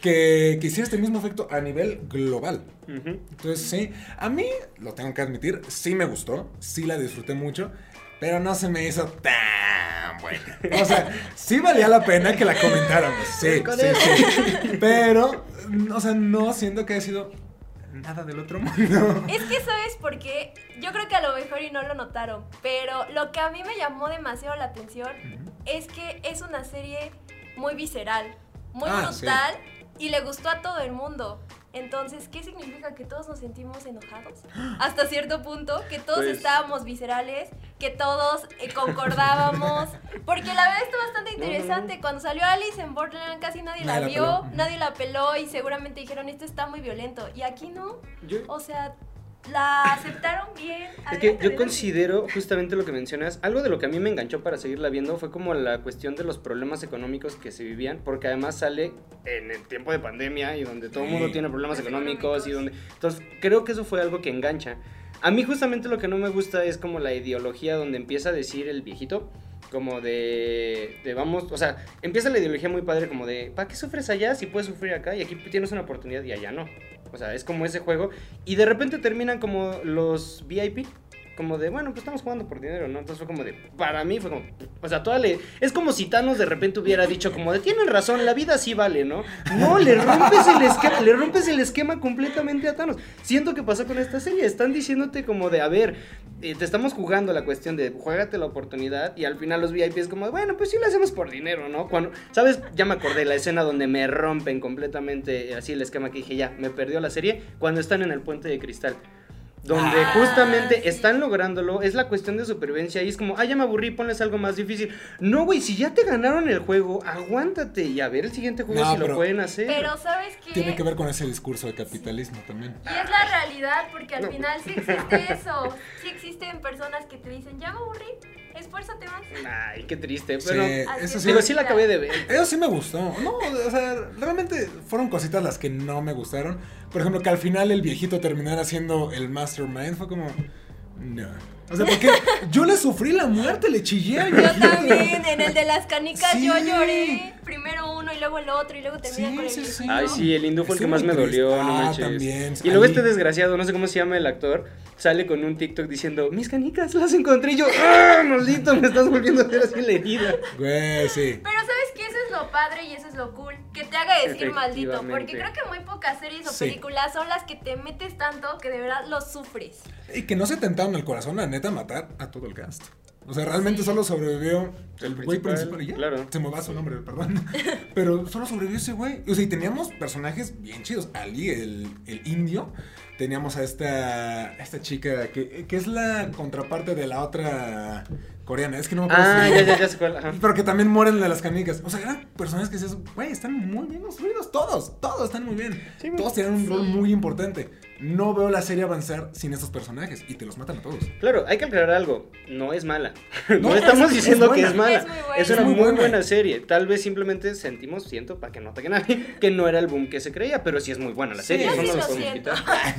que, que hiciera este mismo efecto a nivel global. Entonces, sí, a mí, lo tengo que admitir, sí me gustó, sí la disfruté mucho, pero no se me hizo tan buena. O sea, sí valía la pena que la comentáramos, sí, sí, sí. Pero, o sea, no siento que haya sido nada del otro mundo. <laughs> Es que sabes por qué, yo creo que a lo mejor y no lo notaron, pero lo que a mí me llamó demasiado la atención es que es una serie muy visceral, muy Ah, brutal y le gustó a todo el mundo. Entonces, ¿qué significa que todos nos sentimos enojados? <gasps> Hasta cierto punto, que todos Pues- estábamos viscerales, que todos eh, concordábamos, <laughs> porque la verdad está bastante interesante. Cuando salió Alice en Borderland casi nadie la Nadie la vio, nadie la peló y seguramente dijeron, esto está muy violento. Y aquí no, Yo, o sea, la aceptaron bien. Es que yo considero justamente lo que mencionas, algo de lo que a mí me enganchó para seguirla viendo fue como la cuestión de los problemas económicos que se vivían, porque además sale en el tiempo de pandemia y donde todo el mundo tiene problemas Los económicos y donde... económicos. Entonces creo que eso fue algo que engancha. A mí justamente lo que no me gusta es como la ideología donde empieza a decir el viejito, como de, vamos, o sea, empieza la ideología muy padre como de, ¿para qué sufres allá si puedes sufrir acá? Y aquí tienes una oportunidad y allá no. O sea, es como ese juego. Y de repente terminan como los VIP. Como de, bueno, pues estamos jugando por dinero, ¿no? Entonces fue como de, para mí fue como, o sea, toda le, es como si Thanos de repente hubiera dicho como de, tienen razón, la vida sí vale, ¿no? No, le rompes el esquema, le rompes el esquema completamente a Thanos. Siento que pasó con esta serie, están diciéndote como de, a ver, eh, te estamos jugando la cuestión de, juégate la oportunidad y al final los VIP es como, bueno, pues sí lo hacemos por dinero, ¿no? Cuando, ¿sabes? Ya me acordé la escena donde me rompen completamente así el esquema que dije, ya, me perdió la serie, cuando están en el puente de cristal donde Ah, justamente sí. están lográndolo, es la cuestión de supervivencia y es como, ah, ya me aburrí, ponles algo más difícil. No, güey, si ya te ganaron el juego, aguántate y a ver el siguiente juego No, si lo pueden hacer. Pero ¿sabes qué? Tiene que ver con ese discurso de capitalismo también. Y es la realidad, porque al No. final sí existe eso. Sí existen personas que te dicen, ya me aburrí, esfuérzate más. Ay, qué triste, Sí, pero... Así eso es. sí. Digo, sí la acabé de ver. Eso sí me gustó. No, o sea, realmente fueron cositas las que no me gustaron. Por ejemplo, que al final el viejito terminara siendo el mastermind. Fue como. No. O sea, porque yo le sufrí la muerte, le chillé Yo también, en el de las canicas Sí. yo lloré. Primero uno y luego el otro y luego termina Sí, con el sí, sí. Ay, sí, el hindú fue el que más me dolió, no Ah, manches. también. Y luego Ahí- este desgraciado, no sé cómo se llama el actor, sale con un TikTok diciendo, mis canicas las encontré y yo, ¡ah, maldito! Me estás volviendo a hacer así la herida. Güey, sí. Pero ¿sabes qué? Lo padre y eso es lo cool. Que te haga decir maldito. Porque creo que muy pocas series o Sí. películas son las que te metes tanto que de verdad lo sufres. Y que no se tentaron el corazón, la neta, a matar a todo el cast. O sea, realmente solo sobrevivió el El güey principal, principal. y ya. claro. Se me va su nombre, perdón. <laughs> Pero solo sobrevivió ese güey. O sea, y teníamos personajes bien chidos. Ali, el, el indio. Teníamos a esta, a esta chica que, que es la contraparte de la otra coreana. Es que no me acuerdo. Ah, su ya, nombre. ya, ya sé cuál. Ajá. Pero que también mueren de las canicas. O sea, eran personajes que dices, güey, están muy bien construidos. Todos, todos están muy bien. Sí, todos tienen un rol muy importante. No veo la serie avanzar sin estos personajes. Y te los matan a todos. Claro, hay que aclarar algo. No es mala. <laughs> No, No, estamos es- diciendo es que es mala. Es muy buena. Es una Es muy muy buena. buena. serie. Tal vez simplemente sentimos, siento, para que no ataquen a nadie, que no era el boom que se creía, pero sí es muy buena la Sí, serie. yo eso sí no lo lo podemos siento. quitar.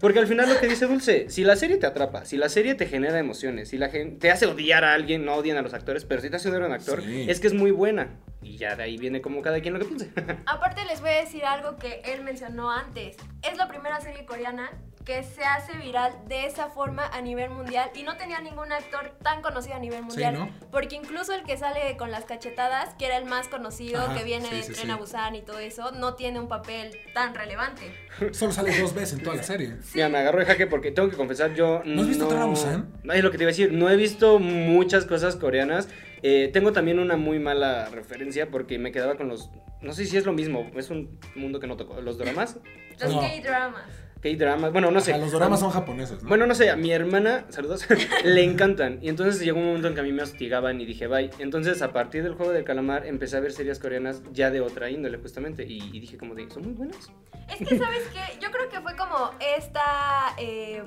Porque al final lo que dice Dulce, si la serie te atrapa, si la serie te genera emociones, si la gente te hace odiar a alguien, no odian a los actores, pero si te hace odiar a un actor, Sí. es que es muy buena. Y ya de ahí viene como cada quien lo que piense. <laughs> Aparte les voy a decir algo que él mencionó antes. Es la primera serie coreana que se hace viral de esa forma a nivel mundial y no tenía ningún actor tan conocido a nivel mundial. ¿no? Porque incluso el que sale con las cachetadas, que era el más conocido, Ajá, que viene sí, de sí, Tren sí. a Busan y todo eso, no tiene un papel tan relevante. <laughs> Solo sale dos veces en toda la serie. Mira, me agarró de jaque porque tengo que confesar, yo ¿No has visto Tren a Busan? No, es lo que te iba a decir, no he visto muchas cosas coreanas. Eh, tengo también una muy mala referencia porque me quedaba con los... No sé si es lo mismo, es un mundo que no tocó. Los dramas, Los No. K-dramas. K-dramas, bueno, no sé. Ajá, los dramas son japoneses, ¿no? Bueno, no sé, a mi hermana, saludos, <laughs> le encantan. Y entonces llegó un momento en que a mí me hostigaban y dije, bye. Entonces, a partir del juego del calamar, empecé a ver series coreanas ya de otra índole, justamente. Y, y dije, como de, son muy buenas. Es que, ¿sabes qué? Yo creo que fue como esta eh,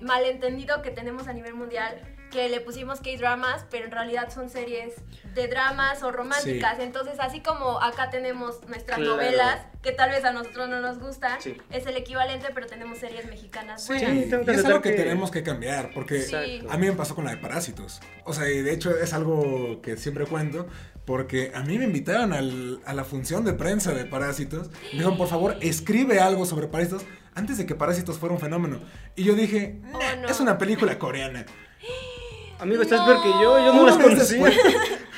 malentendido que tenemos a nivel mundial, que le pusimos K-dramas, pero en realidad son series de dramas o románticas. Entonces, así como acá tenemos nuestras Claro. novelas, que tal vez a nosotros no nos gustan, Sí. es el equivalente, pero tenemos series mexicanas Sí, buenas. que y es algo que, que- tenemos que cambiar, porque Sí. Exacto. a mí me pasó con la de Parásitos. O sea, y de hecho es algo que siempre cuento, porque a mí me invitaron al- a la función de prensa de Parásitos. Me dijeron, por favor, escribe algo sobre Parásitos antes de que Parásitos fuera un fenómeno. Y yo dije, Oh, "Nah, no. es una película coreana. <gasps> Amigo, estás No. peor que yo, yo no un las mes conocí. después,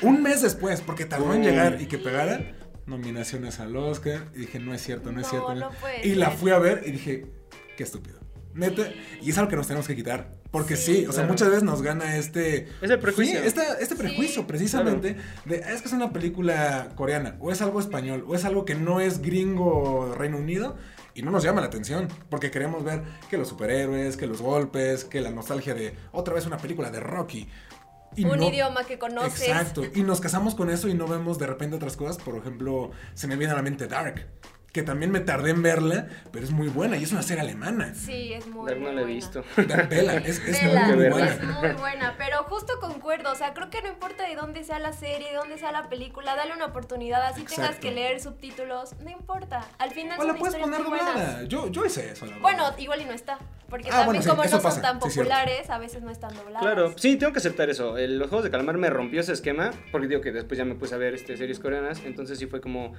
un mes después, porque tardó en llegar y que pegara, nominaciones al Oscar. Y dije, no es cierto, no es No, cierto. no puede y la fui a ver y dije, qué estúpido. Neta, y es algo que nos tenemos que quitar. Porque sí, Sí. o sea, muchas veces nos gana este. Es el prejuicio. Sí, esta- este prejuicio, Sí. precisamente, de "Ah, es que es una película coreana, o es algo español, o es algo que no es gringo Reino Unido, y no nos llama la atención. Porque queremos ver que los superhéroes, que los golpes, que la nostalgia de otra vez una película de Rocky. Y Un no- idioma que conoces. Exacto. Y <laughs> nos casamos con eso y no vemos de repente otras cosas. Por ejemplo, se me viene a la mente Dark. Que también me tardé en verla, pero es muy buena y es una serie alemana. Sí, es muy, Dark muy no la he buena. visto. Vela, es, muy, muy verla. es buena. muy buena, pero justo concuerdo, o sea, creo que no importa de dónde sea la serie, de dónde sea la película, dale una oportunidad, así tengas que leer subtítulos, no importa, al final O la son puedes poner doblada. Yo, yo hice eso, la verdad. Bueno, igual y no está, porque Ah, también bueno, sí, como no pasa, son tan sí, populares, a veces no están dobladas. Claro, sí, tengo que aceptar eso. El- los juegos de calamar me rompió ese esquema, porque digo que después ya me puse a ver este, series coreanas, entonces sí fue como,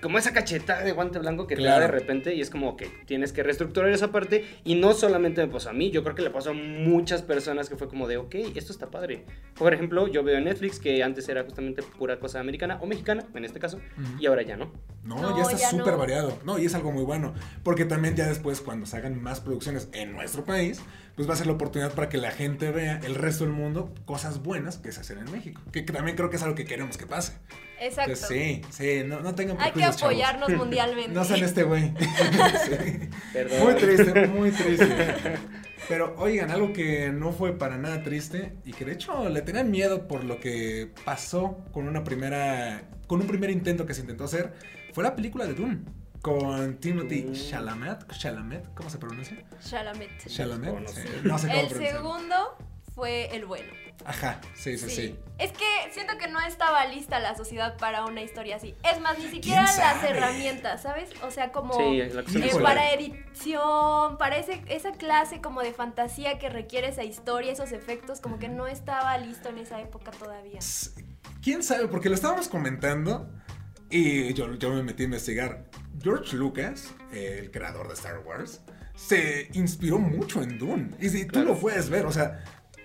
como esa cachetada de guante blanco que te da de repente y es como que tienes que reestructurar esa parte y no solamente me pasó a mí, yo creo que le pasó a muchas personas que fue como de, ok, esto está padre. Por ejemplo, yo veo en Netflix que antes era justamente pura cosa americana o mexicana, en este caso, y ahora ya no. No, No, ya está súper no. variado. No, y es algo muy bueno. Porque también ya después, cuando se hagan más producciones en nuestro país, pues va a ser la oportunidad para que la gente vea el resto del mundo cosas buenas que se hacen en México. Que, también creo que es algo que queremos que pase. Exacto. Entonces, sí, sí, no, no tengan Hay que prejuicios, chavos. apoyarnos mundialmente. No sean este güey. Sí. <laughs> Perdón. Muy triste, muy triste. <laughs> Pero oigan, algo que no fue para nada triste y que de hecho le tenían miedo por lo que pasó con una primera con un primer intento que se intentó hacer fue la película de Dune con Timothy. Chalamet, Chalamet, ¿cómo se pronuncia? Chalamet. Chalamet. No, no sé. sí, no sé cómo El segundo fue el bueno. Ajá, sí, sí, sí. Es que siento que no estaba lista la sociedad para una historia así. Es más, ni siquiera ¿Quién las herramientas, ¿sabes? O sea, como Sí, eh, para edición, para ese- esa clase como de fantasía que requiere esa historia, esos efectos, como que no estaba listo en esa época todavía. ¿Quién sabe? Porque lo estábamos comentando y yo, yo me metí a investigar. George Lucas, el creador de Star Wars, se inspiró mucho en Dune. Y si tú Claro. lo puedes ver, o sea,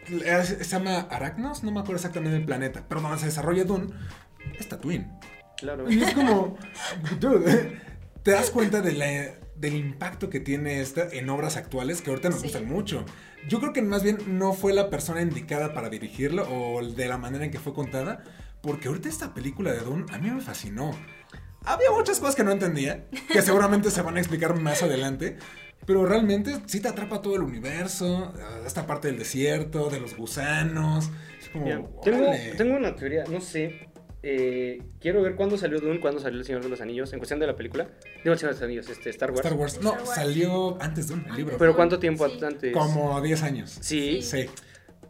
es- se llama Arachnos, no me acuerdo exactamente el planeta, pero donde se desarrolla Dune, es Tatooine. Claro. Y es como, <laughs> dude, te das cuenta de la- del impacto que tiene esta en obras actuales que ahorita nos Sí. gustan mucho. Yo creo que más bien no fue la persona indicada para dirigirlo o de la manera en que fue contada, porque ahorita esta película de Dune a mí me fascinó. Había muchas cosas que no entendía, que seguramente se van a explicar más adelante, pero realmente sí te atrapa todo el universo, esta parte del desierto, de los gusanos. Es como, Mira, tengo, tengo una teoría, no sé. eh, quiero ver cuándo salió Dune, cuándo salió El Señor de los Anillos, en cuestión de la película. Digo, El Señor de los Anillos, este, Star Wars. Star Wars. No, Star Wars. salió antes de un libro. Pero ¿cuánto tiempo Sí. antes? Como 10 años. Sí. Sí.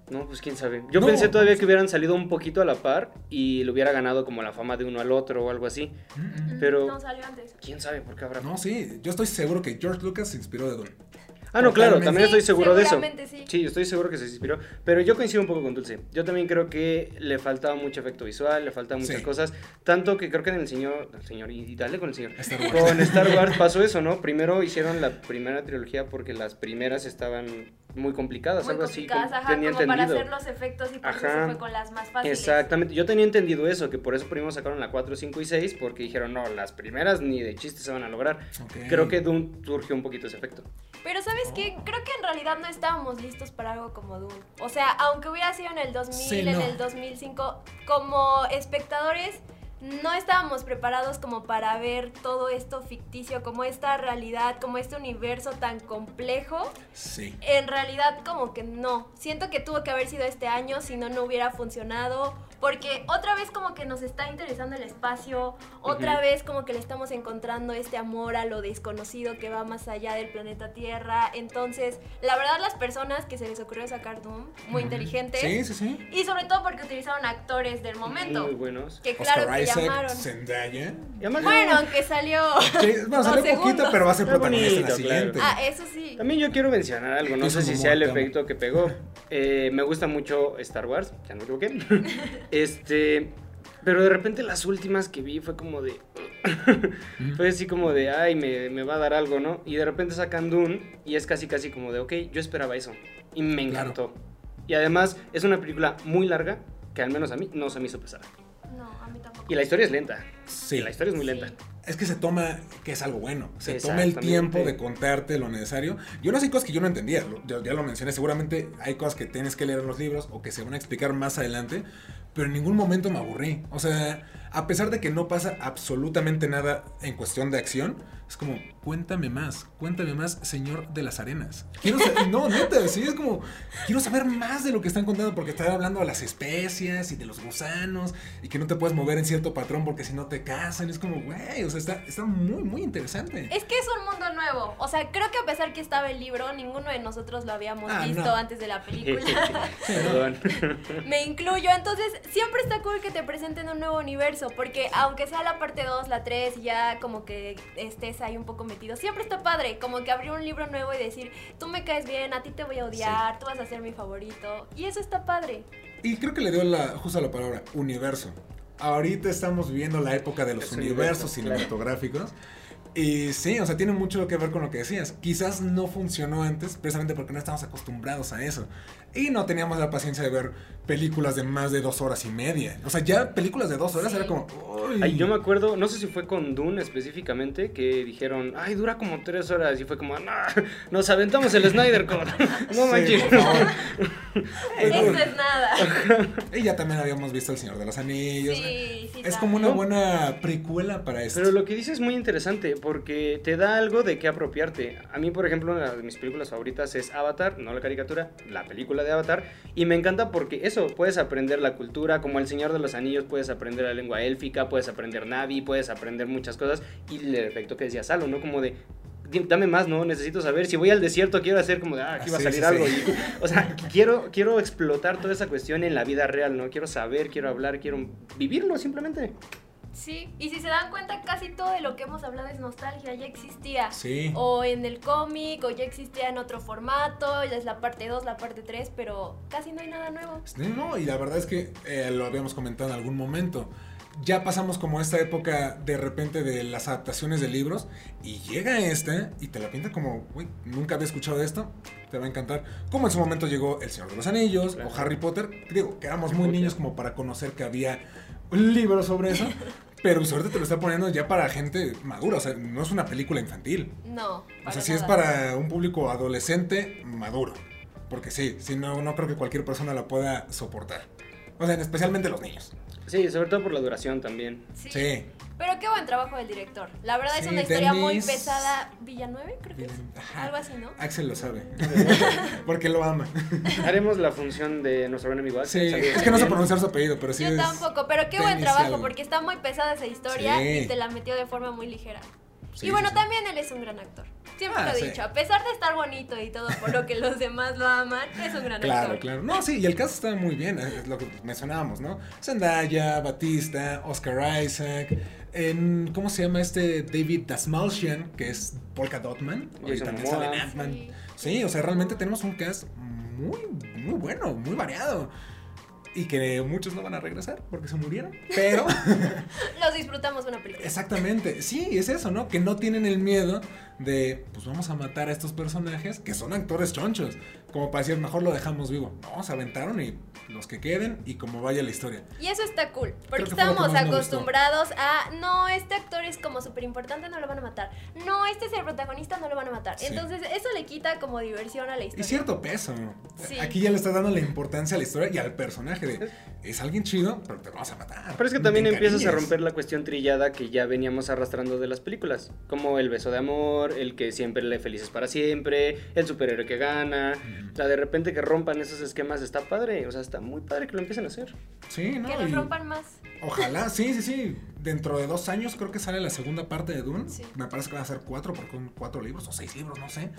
No, pues quién sabe. Yo No, pensé todavía no que hubieran salido un poquito a la par y le hubiera ganado como la fama de uno al otro o algo así. Mm, mm. Pero- No salió antes. ¿Quién sabe por qué habrá? No, sí. Yo estoy seguro que George Lucas se inspiró de Dune. Ah, no, claro, también estoy seguro de eso. sí. Sí, estoy seguro que se inspiró. Pero yo coincido un poco con Dulce. Yo también creo que le faltaba mucho efecto visual, le faltaban muchas Sí. cosas. Tanto que creo que en el señor. El señor, y y dale con el señor. Star Wars. Con Star Wars <laughs> pasó eso, ¿no? Primero hicieron la primera trilogía porque las primeras estaban muy complicadas, Muy algo así. complicadas, como- ajá, tenía como para entendido. hacer los efectos y por eso Ajá. se fue con las más fáciles. Exactamente, yo tenía entendido eso, que por eso primero sacaron la 4, 5 y 6, porque dijeron, no, las primeras ni de chiste se van a lograr. Creo que Doom surgió un poquito ese efecto. Pero ¿sabes qué? Creo que en realidad no estábamos listos para algo como Dune. O sea, aunque hubiera sido en el 2000, Sí, en el 2005, como espectadores no estábamos preparados como para ver todo esto ficticio, como esta realidad, como este universo tan complejo. Sí. En realidad como que no. Siento que tuvo que haber sido este año, si no, no hubiera funcionado. Porque otra vez como que nos está interesando el espacio, otra vez como que le estamos encontrando este amor a lo desconocido que va más allá del planeta Tierra. Entonces, la verdad las personas que se les ocurrió sacar Doom, muy inteligentes. Sí, sí, sí. Y sobre todo porque utilizaron actores del momento. Muy buenos. Que claro Oscar que Isaac, llamaron. Zendaya. Bueno, aunque salió... Sí, bueno, salió Dos poquito, segundos. pero va a ser protagonista en la claro. siguiente. Ah, eso sí. También yo quiero mencionar algo, no sé si sea el efecto que pegó. Eh, me gusta mucho Star Wars, ya no me equivoqué. <laughs> este, pero de repente las últimas que vi fue como de... fue así como de, ay, me, me va a dar algo, ¿no? Y de repente sacan Dune y es casi casi como de, ok, yo esperaba eso. Y me Claro. encantó. Y además es una película muy larga que al menos a mí no se me hizo pesada. No, a mí tampoco. Y la historia es lenta. Sí. Y la historia es muy Sí. lenta. Es que se toma, que es algo bueno. Se toma el tiempo de contarte lo necesario. Yo no sé cosas que yo no entendía. ya lo mencioné. Seguramente hay cosas que tienes que leer en los libros o que se van a explicar más adelante. pero en ningún momento me aburrí. O sea, a pesar de que no pasa absolutamente nada en cuestión de acción, es como, cuéntame más, cuéntame más, señor de las arenas. Quiero saber, no, neta, sí, es como, quiero saber más de lo que están contando porque están hablando de las especias y de los gusanos y que no te puedes mover en cierto patrón porque si no te cazan. Es como, güey, o sea, está, está muy, muy interesante. Es que es un mundo nuevo. O sea, creo que a pesar que estaba el libro, ninguno de nosotros lo habíamos Ah, visto no. antes de la película. <laughs> Perdón. <laughs> Me incluyo. Entonces, siempre está cool que te presenten un nuevo universo. Porque aunque sea la parte 2, la 3, y ya como que estés ahí un poco siempre está padre. Como que abrir un libro nuevo y decir, tú me caes bien, a ti te voy a odiar, tú vas a ser mi favorito. Y eso está padre. Y creo que le dio la, justo la palabra, universo. Ahorita estamos viviendo la época de los Es universos universo, claro. cinematográficos. Y sí, o sea, tiene mucho que ver con lo que decías. Quizás no funcionó antes, precisamente porque no estamos acostumbrados a eso. Y no teníamos la paciencia de ver películas de más de dos horas y media. O sea, ya películas de dos horas Sí. era como... uy. Ay, yo me acuerdo, no sé si fue con Dune específicamente, que dijeron, ay, dura como tres horas. Y fue como, no, nos aventamos el Snyder Code. <laughs> No Sí, manches. favor. <laughs> Eso es nada. Y ya también habíamos visto El Señor de los Anillos. Sí, sí. es como una buena precuela para esto. Pero lo que dices es muy interesante porque te da algo de qué apropiarte. A mí, por ejemplo, una de mis películas favoritas es Avatar, no la caricatura, la película de Avatar. Y me encanta porque eso, puedes aprender la cultura, como El Señor de los Anillos, puedes aprender la lengua élfica, puedes aprender Navi, puedes aprender muchas cosas. Y el efecto que decía Salo, ¿no? Como de... "Di- Dame más, ¿no? Necesito saber. Si voy al desierto, quiero hacer como de, ah, aquí va a Sí, salir sí, algo. sí. Y, o sea, quiero, quiero explotar toda esa cuestión en la vida real, ¿no? Quiero saber, quiero hablar, quiero vivirlo simplemente. Sí, y si se dan cuenta, casi todo de lo que hemos hablado es nostalgia, ya existía. Sí. O en el cómic, o ya existía en otro formato, ya es la parte 2, la parte 3, pero casi no hay nada nuevo. No, no, y la verdad es que eh, lo habíamos comentado en algún momento. Ya pasamos como esta época de repente de las adaptaciones de libros y llega esta y te la pinta como, uy, nunca había escuchado esto, te va a encantar. Como en su momento llegó El Señor de los Anillos Claro. o Harry Potter, digo, que éramos muy niños como para conocer que había un libro sobre eso, <laughs> pero suerte te lo está poniendo ya para gente madura, o sea, no es una película infantil. No. O sea, sí es para un público adolescente maduro. Porque sí, sí, no, no creo que cualquier persona la pueda soportar. O sea, especialmente los niños. Sí, sobre todo por la duración también. Sí. Sí. Pero qué buen trabajo del director. La verdad es Sí, una historia muy pesada. Villanueve, creo que es. Ajá. Algo así, ¿no? Axel lo sabe. <laughs> Porque lo ama. Haremos la función de nuestro buen amigo Sí, Axel. saludos es que no sé pronunciar su apellido, pero sí Yo es- tampoco, pero qué buen trabajo, algo. porque está muy pesada esa historia Sí. y te la metió de forma muy ligera. Sí, y bueno, sí, sí. también él es un gran actor. Siempre Ah, lo he sí. dicho, a pesar de estar bonito y todo por lo que los demás lo aman, es un gran Claro, actor. claro. No, sí, y el caso está muy bien, es lo que mencionábamos, ¿no? Zendaya, Batista, Oscar Isaac, en, ¿cómo se llama este David Dasmalchian, que es Polka Dotman? Y también sale en Ant-Man. Sí. Sí, o sea, realmente tenemos un cast muy, muy bueno, muy variado. Y que muchos no van a regresar porque se murieron. Pero, <laughs> Los disfrutamos una película. exactamente, sí, es eso, ¿no? Que no tienen el miedo de, pues vamos a matar a estos personajes que son actores chonchos. Como para decir, mejor lo dejamos vivo. No, se aventaron y los que queden y como vaya la historia. Y eso está cool, porque lo estamos acostumbrados a, no, este actor es como súper importante, no lo van a matar. No, este es el protagonista, no lo van a matar. Sí. Entonces, eso le quita como diversión a la Y historia. cierto peso. Sí. Aquí ya le estás dando la importancia a la historia y al personaje de, es alguien chido, pero te vamos a matar. Pero es que también empiezas a romper la cuestión trillada que ya veníamos arrastrando de las películas. Como el beso de amor, el que siempre le felices para siempre, el superhéroe que gana. O sea, de repente que rompan esos esquemas está padre. O sea, está muy padre que lo empiecen a hacer. Sí, ¿no? Que los Y- rompan más. Ojalá, sí, sí, sí. Dentro de dos años creo que sale la segunda parte de Dune. Sí. Me parece que van a ser cuatro, porque son cuatro libros o seis libros, no sé.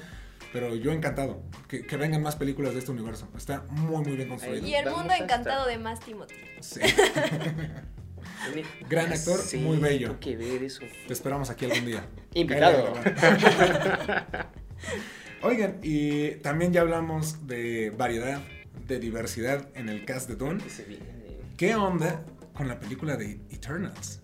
Pero yo encantado que, que vengan más películas de este universo. Está muy, muy bien construido. Y el mundo encantado de más Timothy. Sí. <laughs> Gran actor, Sí, muy bello. tengo que ver eso. Te esperamos aquí algún día. <laughs> Invitado. <laughs> Oigan, y también ya hablamos de variedad, de diversidad en el cast de Dune. ¿Qué onda con la película de Eternals?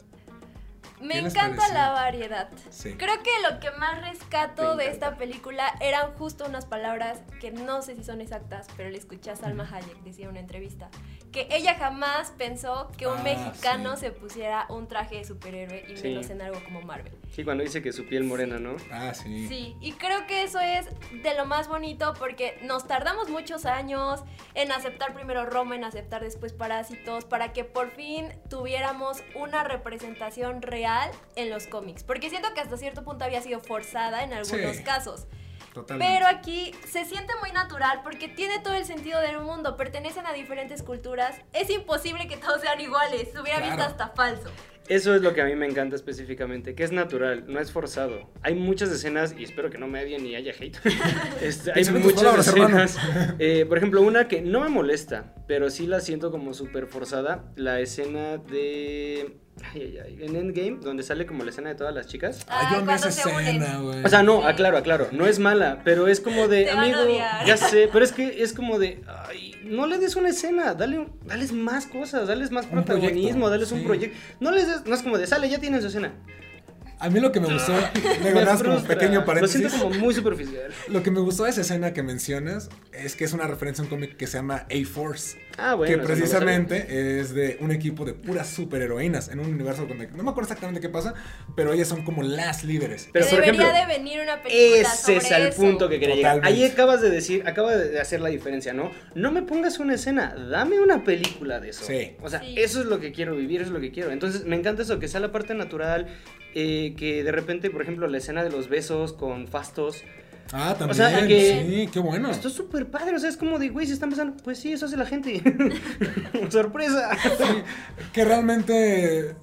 Me ¿Qué les encanta pareció? la variedad. Sí. Creo que lo que más rescato de esta película eran justo unas palabras que no sé si son exactas, pero le escuché a Salma Hayek decir en una entrevista que ella jamás pensó que un Ah, mexicano sí. se pusiera un traje de superhéroe y Sí. menos en algo como Marvel. Sí, cuando dice que su piel morena, ¿no? Ah, sí. Sí, y creo que eso es de lo más bonito porque nos tardamos muchos años en aceptar primero Roma, en aceptar después Parásitos, para que por fin tuviéramos una representación real en los cómics. Porque siento que hasta cierto punto había sido forzada en algunos Sí. casos. Totalmente. Pero aquí se siente muy natural porque tiene todo el sentido del mundo, pertenecen a diferentes culturas. Es imposible que todos sean iguales, se hubiera visto Claro. hasta falso. Eso es lo que a mí me encanta específicamente, que es natural, no es forzado. Hay muchas escenas, y espero que no me odien ni haya hate. <laughs> Este, hay muchas palabras, escenas. eh, por ejemplo, una que no me molesta, pero sí la siento como súper forzada. La escena de. Ay, ay, ay. En Endgame, donde sale como la escena de todas las chicas. Ah, yo amé esa escena, güey. O sea, no, Sí. aclaro, aclaro, no es mala, pero es como de, amigo, ya sé, pero es que <laughs> es como de, ay, no le des una escena, dale, dales más cosas, dales más Un protagonismo, proyecto, dales sí. un proyecto. No les des, no es como de, sale, ya tienen su escena. A mí lo que me gustó, <laughs> Me más como frustra. pequeño Lo paréntesis. siento como muy superficial. Lo que me gustó de esa escena que mencionas es que es una referencia a un cómic que se llama A-Force. Ah, bueno. que lo precisamente es de un equipo de puras superheroínas en un universo donde no me acuerdo exactamente qué pasa, pero ellas son como las líderes. Pero, por debería ejemplo, de venir una película Ese es sobre el eso. punto que quería llegar. Totalmente. Ahí acabas de decir, acaba de hacer la diferencia, ¿no? No me pongas una escena, dame una película de eso. Sí. O sea, Sí. eso es lo que quiero vivir, eso es lo que quiero. Entonces, me encanta eso, que sea la parte natural, eh, que de repente, por ejemplo, la escena de los besos con Fastos. Ah, también. sea, que- sí, qué bueno. Esto es súper padre, o sea, es como de, güey, si están pensando, pues sí, eso hace la gente. <laughs> Sorpresa. Sí, que realmente, eh,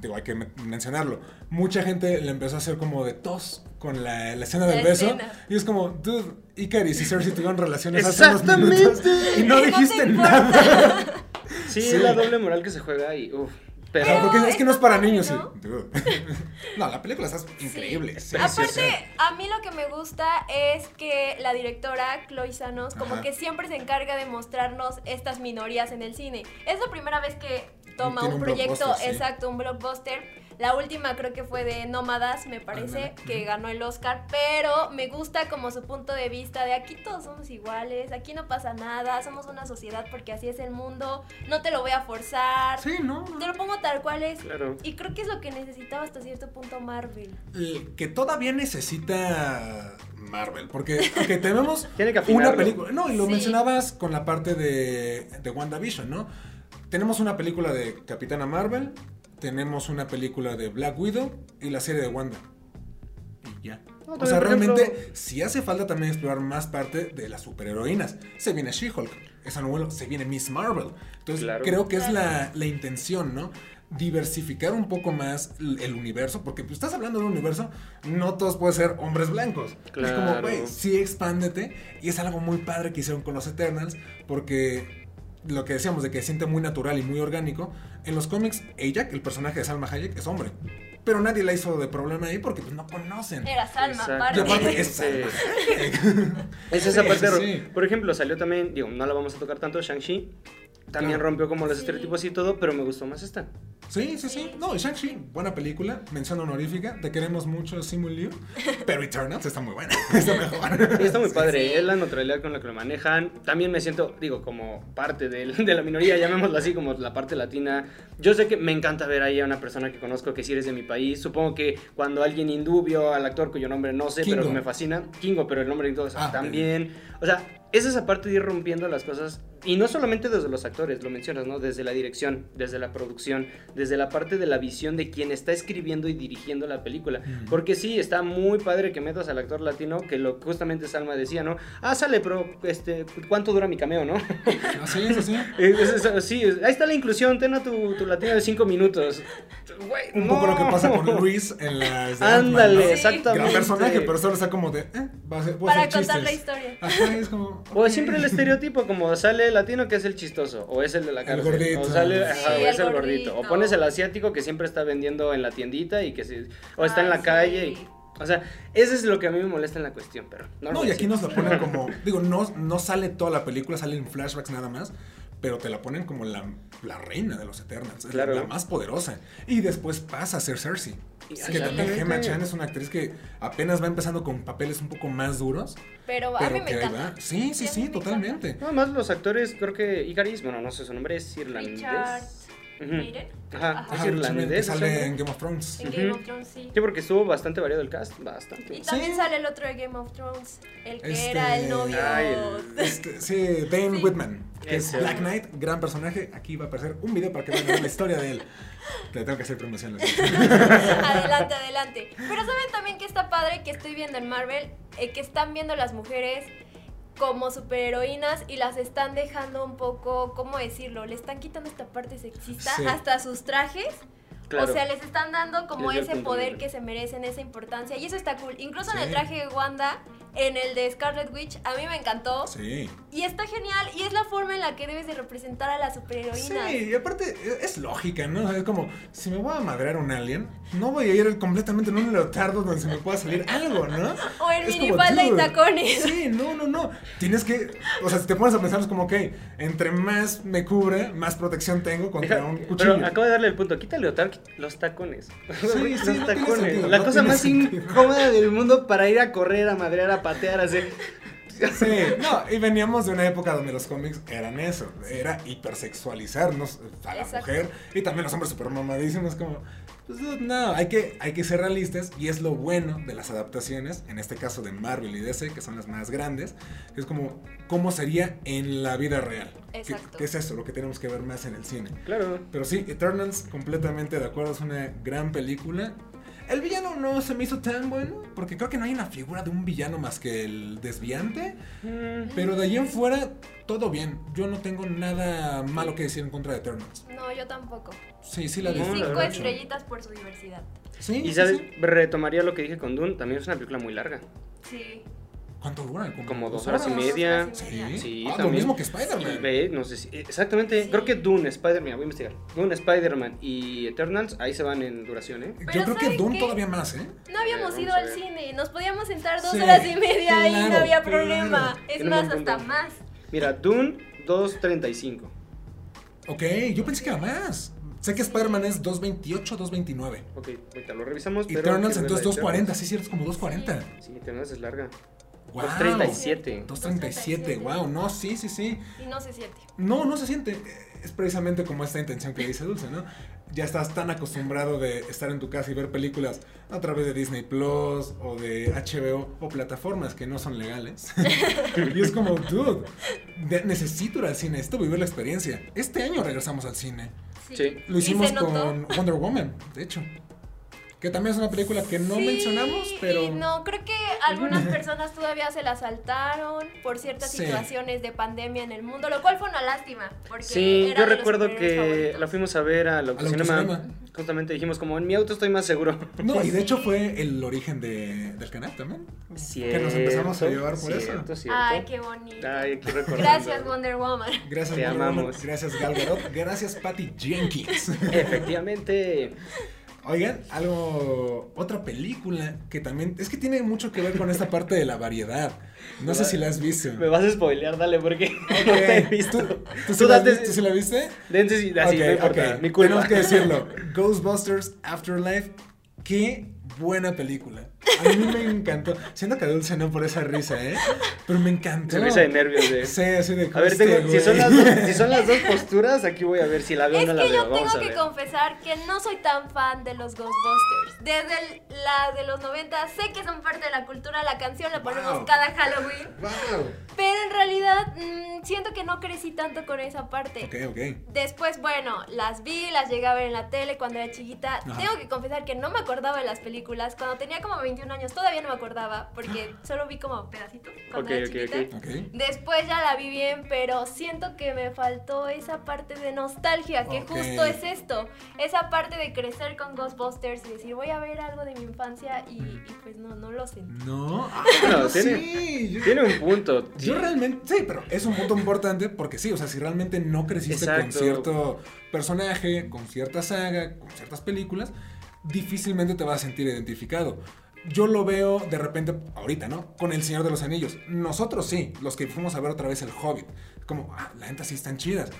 digo, hay que men- mencionarlo. Mucha gente le empezó a hacer como de tos con la, la escena del La beso. escena. Y es como, dude, Icaris y Cersei tuvieron relaciones hace unos Exactamente. minutos y no Y dijiste nada. Sí, Sí. <laughs> es la doble moral que se juega y, uff. Pero, Claro, porque es, es que no es para niños. ¿no? <laughs> No, la película está increíble. sí, Aparte, a mí lo que me gusta es que la directora Chloe Sanos como Ajá. que siempre se encarga de mostrarnos estas minorías en el cine. Es la primera vez que toma un, un proyecto, exacto, un blockbuster. La última creo que fue de Nómadas, me parece, que ganó el Oscar, pero me gusta como su punto de vista de aquí todos somos iguales, aquí no pasa nada, somos una sociedad porque así es el mundo, no te lo voy a forzar. Sí, no. Te lo pongo tal cual es. Claro. Y creo que es lo que necesitaba hasta cierto punto Marvel. El que todavía necesita Marvel, porque aunque <laughs> tenemos Tiene que una película, no, y lo Sí. mencionabas con la parte de, de WandaVision, ¿no? Tenemos una película de Capitana Marvel, tenemos una película de Black Widow y la serie de Wanda. Y ya. No, o sea, realmente ejemplo- sí hace falta también explorar más parte de las superheroínas. Se viene She-Hulk, esa novela, se viene Miss Marvel. Entonces Claro. creo que es Claro. la, la intención, ¿no? Diversificar un poco más el universo, porque pues, estás hablando de un universo, no todos pueden ser hombres blancos. Es como, Claro. güey, sí expándete. Y es algo muy padre que hicieron con los Eternals, porque lo que decíamos de que se siente muy natural y muy orgánico, en los cómics, Ajak, el personaje de Salma Hayek, es hombre. Pero nadie la hizo de problema ahí porque pues, no conocen. Era Salma, aparte. Es Sí. Salma. Es esa <laughs> parte. sí, sí. Por ejemplo, salió también, digo, no la vamos a tocar tanto, Shang-Chi. También Claro. rompió como los Sí. estereotipos y todo, pero me gustó más esta. Sí, sí, sí. No, Shang-Chi, buena película, mención honorífica. Te queremos mucho, Simu Liu. Pero Eternals está muy buena. <laughs> Está mejor. Sí, está muy padre, Sí. es la neutralidad con la que lo manejan. También me siento, digo, como parte del- de, la minoría, llamémoslo así, como la parte latina. Yo sé que me encanta ver ahí a una persona que conozco que sí eres de mi país. Supongo que cuando alguien hindú vio al actor cuyo nombre no sé, pero Kingo. que me fascina, Kingo, pero el nombre y todo eso Ah, también. O sea, es esa parte de ir rompiendo las cosas. Y no solamente desde los actores, lo mencionas, ¿no? Desde la dirección, desde la producción, desde la parte de la visión de quien está escribiendo y dirigiendo la película. Porque sí, está muy padre que metas al actor latino, que lo justamente Salma decía, ¿no? Ah, sale, pero este, ¿cuánto dura mi cameo, no? Ah, sí, sí, sí. Es- es- sí, ahí está la inclusión, ten a tu, tu latino de 5 minutos. Güey, Un poco lo que no. pasa con Luis en las. Ándale, ¿no? exactamente. Gran personaje, pero solo está como de. Eh, va a ser, a Para contar la chistes. historia. Ajá, es como. O ok. siempre el estereotipo, como sale el latino que es el chistoso, o es el de la El cárcel, gordito. o sale, Sí, ajá, o es el el gordito, o pones el asiático que siempre está vendiendo en la tiendita y que se, o está en la calle, sí. y- o sea, eso es lo que a mí me molesta en la cuestión, pero no, y aquí nos lo ponen <laughs> como. Digo, no, no sale toda la película, salen flashbacks nada más. pero te la ponen como la, la reina de los Eternals, Claro. la más poderosa. Y después pasa a ser Cersei. Y- que también. Gemma Chan es una actriz que apenas va empezando con papeles un poco más duros, Pero a pero mí me que ahí encanta. va. Sí, sí, a sí, me totalmente. No, más los actores, creo que Icaris, bueno, no sé su nombre, es irlandés. Richard Ujú. Maiden. Ajá, Ajá. es irlandés. sale en Game of Thrones. En. Game of Thrones, sí. Sí, porque estuvo bastante variado el cast, bastante. Y también Sí. sale el otro de Game of Thrones, el que Este- era el novio. Ay, el- <laughs> Este, sí, Dane Sí. Whitman, que es Black. Knight, gran personaje. Aquí va a aparecer un video para que vean la historia de él. Le tengo que hacer promoción. <laughs> adelante, adelante. Pero saben también que está padre que estoy viendo en Marvel, eh, que están viendo las mujeres como superheroínas y las están dejando un poco, ¿cómo decirlo? Le están quitando esta parte sexista Sí. hasta sus trajes. Claro. O sea, les están dando como ese poder que se merecen, esa importancia. Y eso está cool. Incluso en el traje de Wanda, en el de Scarlet Witch, a mí me encantó. Sí. Y está genial. Y es la forma en la que debes de representar a las superheroínas. Sí, y aparte es lógica, ¿no? Es como, si me voy a madrear a un alien, no voy a ir completamente en un leotardo donde se me pueda salir algo, ¿no? <laughs> O en minifalda y tacones. Sí, no, no, no. Tienes que, o sea, si te pones a pensar, es como, ok, entre más me cubre, más protección tengo contra Deja- un cuchillo. pero acabo de darle el punto. Quítale Leotard los tacones. sí, <laughs> los no tiene tacones. sentido, La no cosa tiene más sentido. incómoda del mundo para ir a correr, a madrear, a patear, a hacer. Sí, no, y veníamos de una época donde los cómics eran eso, era hipersexualizarnos a la Exacto. mujer y también los hombres super mamadísimos como, pues no, hay que, hay que ser realistas y es lo bueno de las adaptaciones, en este caso de Marvel y DC, que son las más grandes, es como cómo sería en la vida real. ¿Qué- Exacto. ¿Qué, es eso? Lo que tenemos que ver más en el cine. Claro. Pero sí, Eternals, completamente de acuerdo, es una gran película. El villano no se me hizo tan bueno, porque creo que no hay una figura de un villano más que el desviante. Mm, Pero de ahí en fuera, todo bien. Yo no tengo nada malo que decir en contra de Eternals. No, yo tampoco. Sí, sí la Y No, cinco estrellitas por su diversidad. Sí, Y sí, sabes, sí. retomaría lo que dije con Dune, también es una película muy larga. Sí. ¿Cuánto dura? Como dos horas y Dos media. horas y Sí, media. Sí, Ah, lo mismo que Spider-Man. ve, no sé si. Exactamente, Sí. creo que Dune, Spider-Man, voy a investigar. Dune, Spider-Man y Eternals, ahí se van en duración, ¿eh? Yo creo que ¿saben Dune qué? todavía más, ¿eh? No habíamos ido al cine, nos podíamos sentar dos Sí, horas y media y no claro, había claro. problema. Es más, hasta más. Mira, Dune 2.35. Ok, yo pensé que era más. Sé que Spider-Man es 228, 229. Ok, ahorita lo revisamos. Pero Eternals entonces la de 240, Eternals. sí, cierto, es como 240. Sí, Eternals es larga. Wow. 237. 237, wow, no, sí, sí, sí. Y no se siente. No, no se siente. Es precisamente como esta intención que dice Dulce, ¿no? Ya estás tan acostumbrado de estar en tu casa y ver películas a través de Disney Plus o de HBO o plataformas que no son legales. <laughs> y es como, dude, de- necesito ir al cine, necesito vivir la experiencia. Este año regresamos al cine. Sí. Lo hicimos con Wonder Woman, de hecho. Que también es una película que no Sí, mencionamos, pero... no, creo que algunas personas todavía se la saltaron por ciertas Sí. situaciones de pandemia en el mundo, lo cual fue una lástima. Porque Sí, era yo recuerdo que favoritos. la fuimos a ver al Al autocinema. autocinema. Justamente dijimos como en mi auto estoy más seguro. No, y de Sí. hecho fue el origen de, del canal también. Cierto, Que nos empezamos a llevar por eso. cierto, Cierto, Ay, qué bonito. Ay, aquí. Gracias, Wonder Woman. Gracias, Te Wonder Woman. amamos. Gracias, Gal Gadot. Gracias, Patty Jenkins. Efectivamente. Oigan, algo. Otra película que también. Es que tiene mucho que ver con esta parte de la variedad. No sé si la has visto. Me vas a spoilear, dale, porque <laughs> Ok, no te he visto. ¿Tú, tú sí Tú la, sí la viste? Dense sí, así, Ok, no importa, ok. mi culpa. Tenemos que decirlo. <laughs> Ghostbusters Afterlife. Qué buena película. A mí me encantó. Siento que Dulce no por esa risa, ¿eh? Pero me encantó. Se risa de nervios de... Sí, así de A ver, este tengo, si, son las dos, si son las dos posturas, aquí voy a ver si la veo o Es no la que veo. yo Vamos tengo a que confesar que no soy tan fan de los Ghostbusters. Desde el- la de los 90 sé que son parte de la cultura, la canción la ponemos Wow. cada Halloween, Wow. pero en realidad mm, siento que no crecí tanto con esa parte. Ok, ok. Después, bueno, las vi, las llegué a ver en la tele cuando era chiquita. Ajá. Tengo que confesar que no me acordaba de las películas. Cuando tenía como 21 años todavía no me acordaba porque <gasps> solo vi como pedacitos cuando Ok, era ok, chiquita. ok. Ok. Después ya la vi bien, pero siento que me faltó esa parte de nostalgia, que justo es esto. Esa parte de crecer con Ghostbusters y decir, voy a ver algo de mi infancia y, y pues no, no lo sentí. No. Ah, <laughs> no, tiene- sí. Yo, Tiene un punto. sí. yo realmente. Sí, pero es un punto importante porque sí, o sea, si realmente no creciste con cierto personaje, con cierta saga, con ciertas películas, difícilmente te vas a sentir identificado. Yo lo veo de repente, ahorita, ¿no? Con El Señor de los Anillos. Nosotros sí, los que fuimos a ver otra vez El Hobbit. Como, ah, la neta sí están chidas.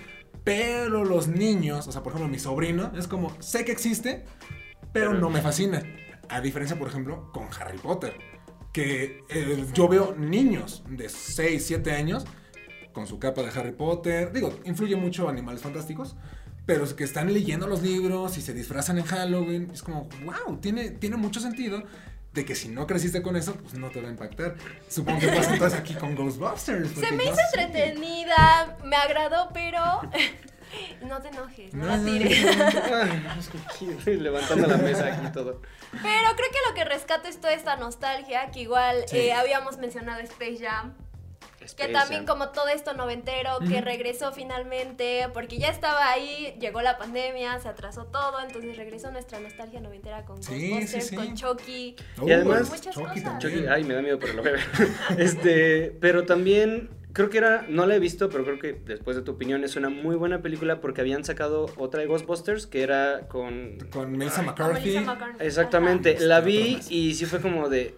Pero los niños, o sea, por ejemplo, mi sobrino, es como, sé que existe, pero no me fascina. A diferencia, por ejemplo, con Harry Potter. Que eh, yo veo niños de 6, 7 años con su capa de Harry Potter. Digo, influye mucho Animales Fantásticos. Pero es que están leyendo los libros y se disfrazan en Halloween. Es como, wow, tiene, tiene mucho sentido de que si no creciste con eso, pues no te va a impactar. Supongo que pasa entonces aquí con Ghostbusters. Se me hizo entretenida, me agradó, pero <laughs> no te enojes, no, la No, tires. Ay, <laughs> es que aquí, levantando la mesa aquí todo. Pero creo que lo que rescato es toda esta nostalgia, que igual Sí. eh, habíamos mencionado Space Jam, que también como todo esto noventero, que regresó finalmente, porque ya estaba ahí, llegó la pandemia, se atrasó todo, entonces regresó nuestra nostalgia noventera con Sí, Ghostbusters, sí. con Chucky. Uh, Y además- Muchas Chucky cosas. Chucky, ay, me da miedo, voy a ver. Este, pero también creo que era, no la he visto, pero creo que después de tu opinión es una muy buena película porque habían sacado otra de Ghostbusters que era con... Con Melissa McCarthy. Melissa McCarthy. Exactamente, Ajá. la vi y sí fue como de...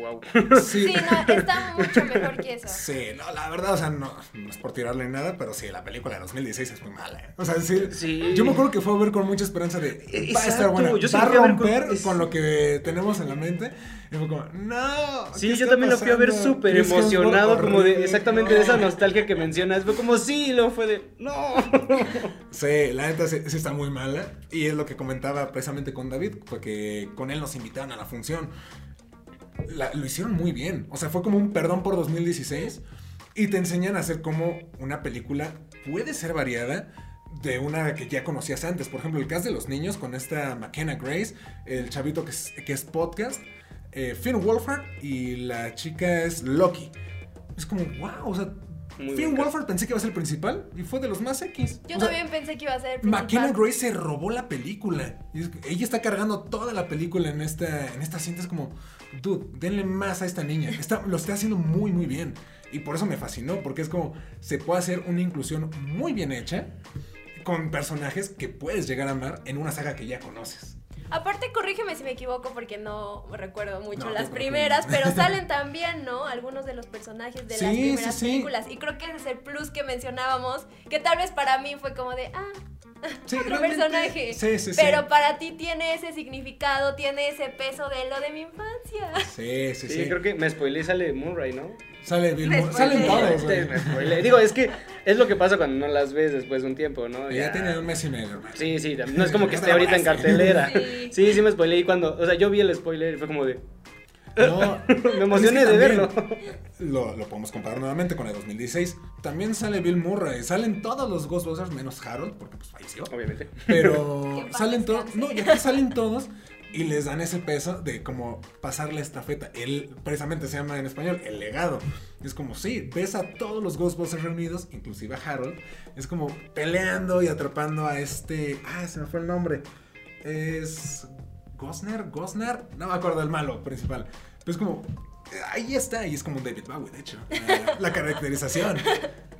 Wow. Sí, no, está mucho mejor que eso. Sí, no, la verdad, o sea, no, no es por tirarle nada, pero sí, la película de 2016 es muy mala. ¿eh? O sea, sí, Sí. Yo me acuerdo que fue a ver con mucha esperanza de. Va a estar buena. yo va a con- romper con, es- lo que tenemos en la mente. Y fue como, no. Sí, ¿qué yo también lo fui a ver pasando? súper emocionado, como de exactamente de esa no. nostalgia que mencionas. Fue como, sí, y luego fue de, no. Sí, la neta sí, sí está muy mala. Y es lo que comentaba precisamente con David, fue que con él nos invitaron a la función. La- lo hicieron muy bien. O sea, fue como un perdón por 2016. Y te enseñan a hacer como una película puede ser variada de una que ya conocías antes. Por ejemplo, el cast de los niños con esta McKenna Grace, el chavito que es, que es podcast, eh, Finn Wolfhard y la chica es Loki. Es como, wow, o sea, Muy Finn. Wolfhard pensé que iba a ser el principal y fue de los más X. Yo O sea, también pensé que iba a ser el McKenna principal. Grace se robó la película. Y es que ella está cargando toda la película en esta, en esta cinta. Es como, dude, denle más a esta niña. Está, lo está haciendo muy, muy bien. Y por eso me fascinó, porque es como, se puede hacer una inclusión muy bien hecha con personajes que puedes llegar a amar en una saga que ya conoces. Aparte, corrígeme si me equivoco porque no recuerdo mucho No, las primeras, pero <laughs> salen también, ¿no? Algunos de los personajes de Sí, las sí, primeras sí. películas. Y creo que ese es el plus que mencionábamos, que tal vez para mí fue como de, ah, <laughs> Sí, otro personaje. Sí, sí, sí. Pero para ti tiene ese significado, tiene ese peso de lo de mi infancia. Sí, sí, Sí, sí. creo que me spoilé y sale Murray, ¿no? Sale Bill Murray. Salen todos, güey. Este, me spoilé. Digo, es que es lo que pasa cuando no las ves después de un tiempo, ¿no? Ya tiene un mes y medio, hermano. Sí, sí, no es como que esté ahorita en cartelera. Sí. Sí, sí me spoilé y cuando, o sea, yo vi el spoiler y fue como de, No, <laughs> me emocioné es que de también verlo. Lo, lo podemos comparar nuevamente con el 2016. También sale Bill Murray. Salen todos los Ghostbusters menos Harold, porque pues falleció. Obviamente. Pero <laughs> salen todos. No, y aquí salen todos. Y les dan ese peso de como pasar la estafeta. Él precisamente se llama en español el legado. Es como, sí, ves a todos los Ghostbusters reunidos, inclusive a Harold. Es como peleando y atrapando a este. Ah, se me fue el nombre. Es. Gosner, Gosner. No me acuerdo del malo principal. Pero es como. Ahí está, y es como un David Bowie, de hecho. La, la caracterización.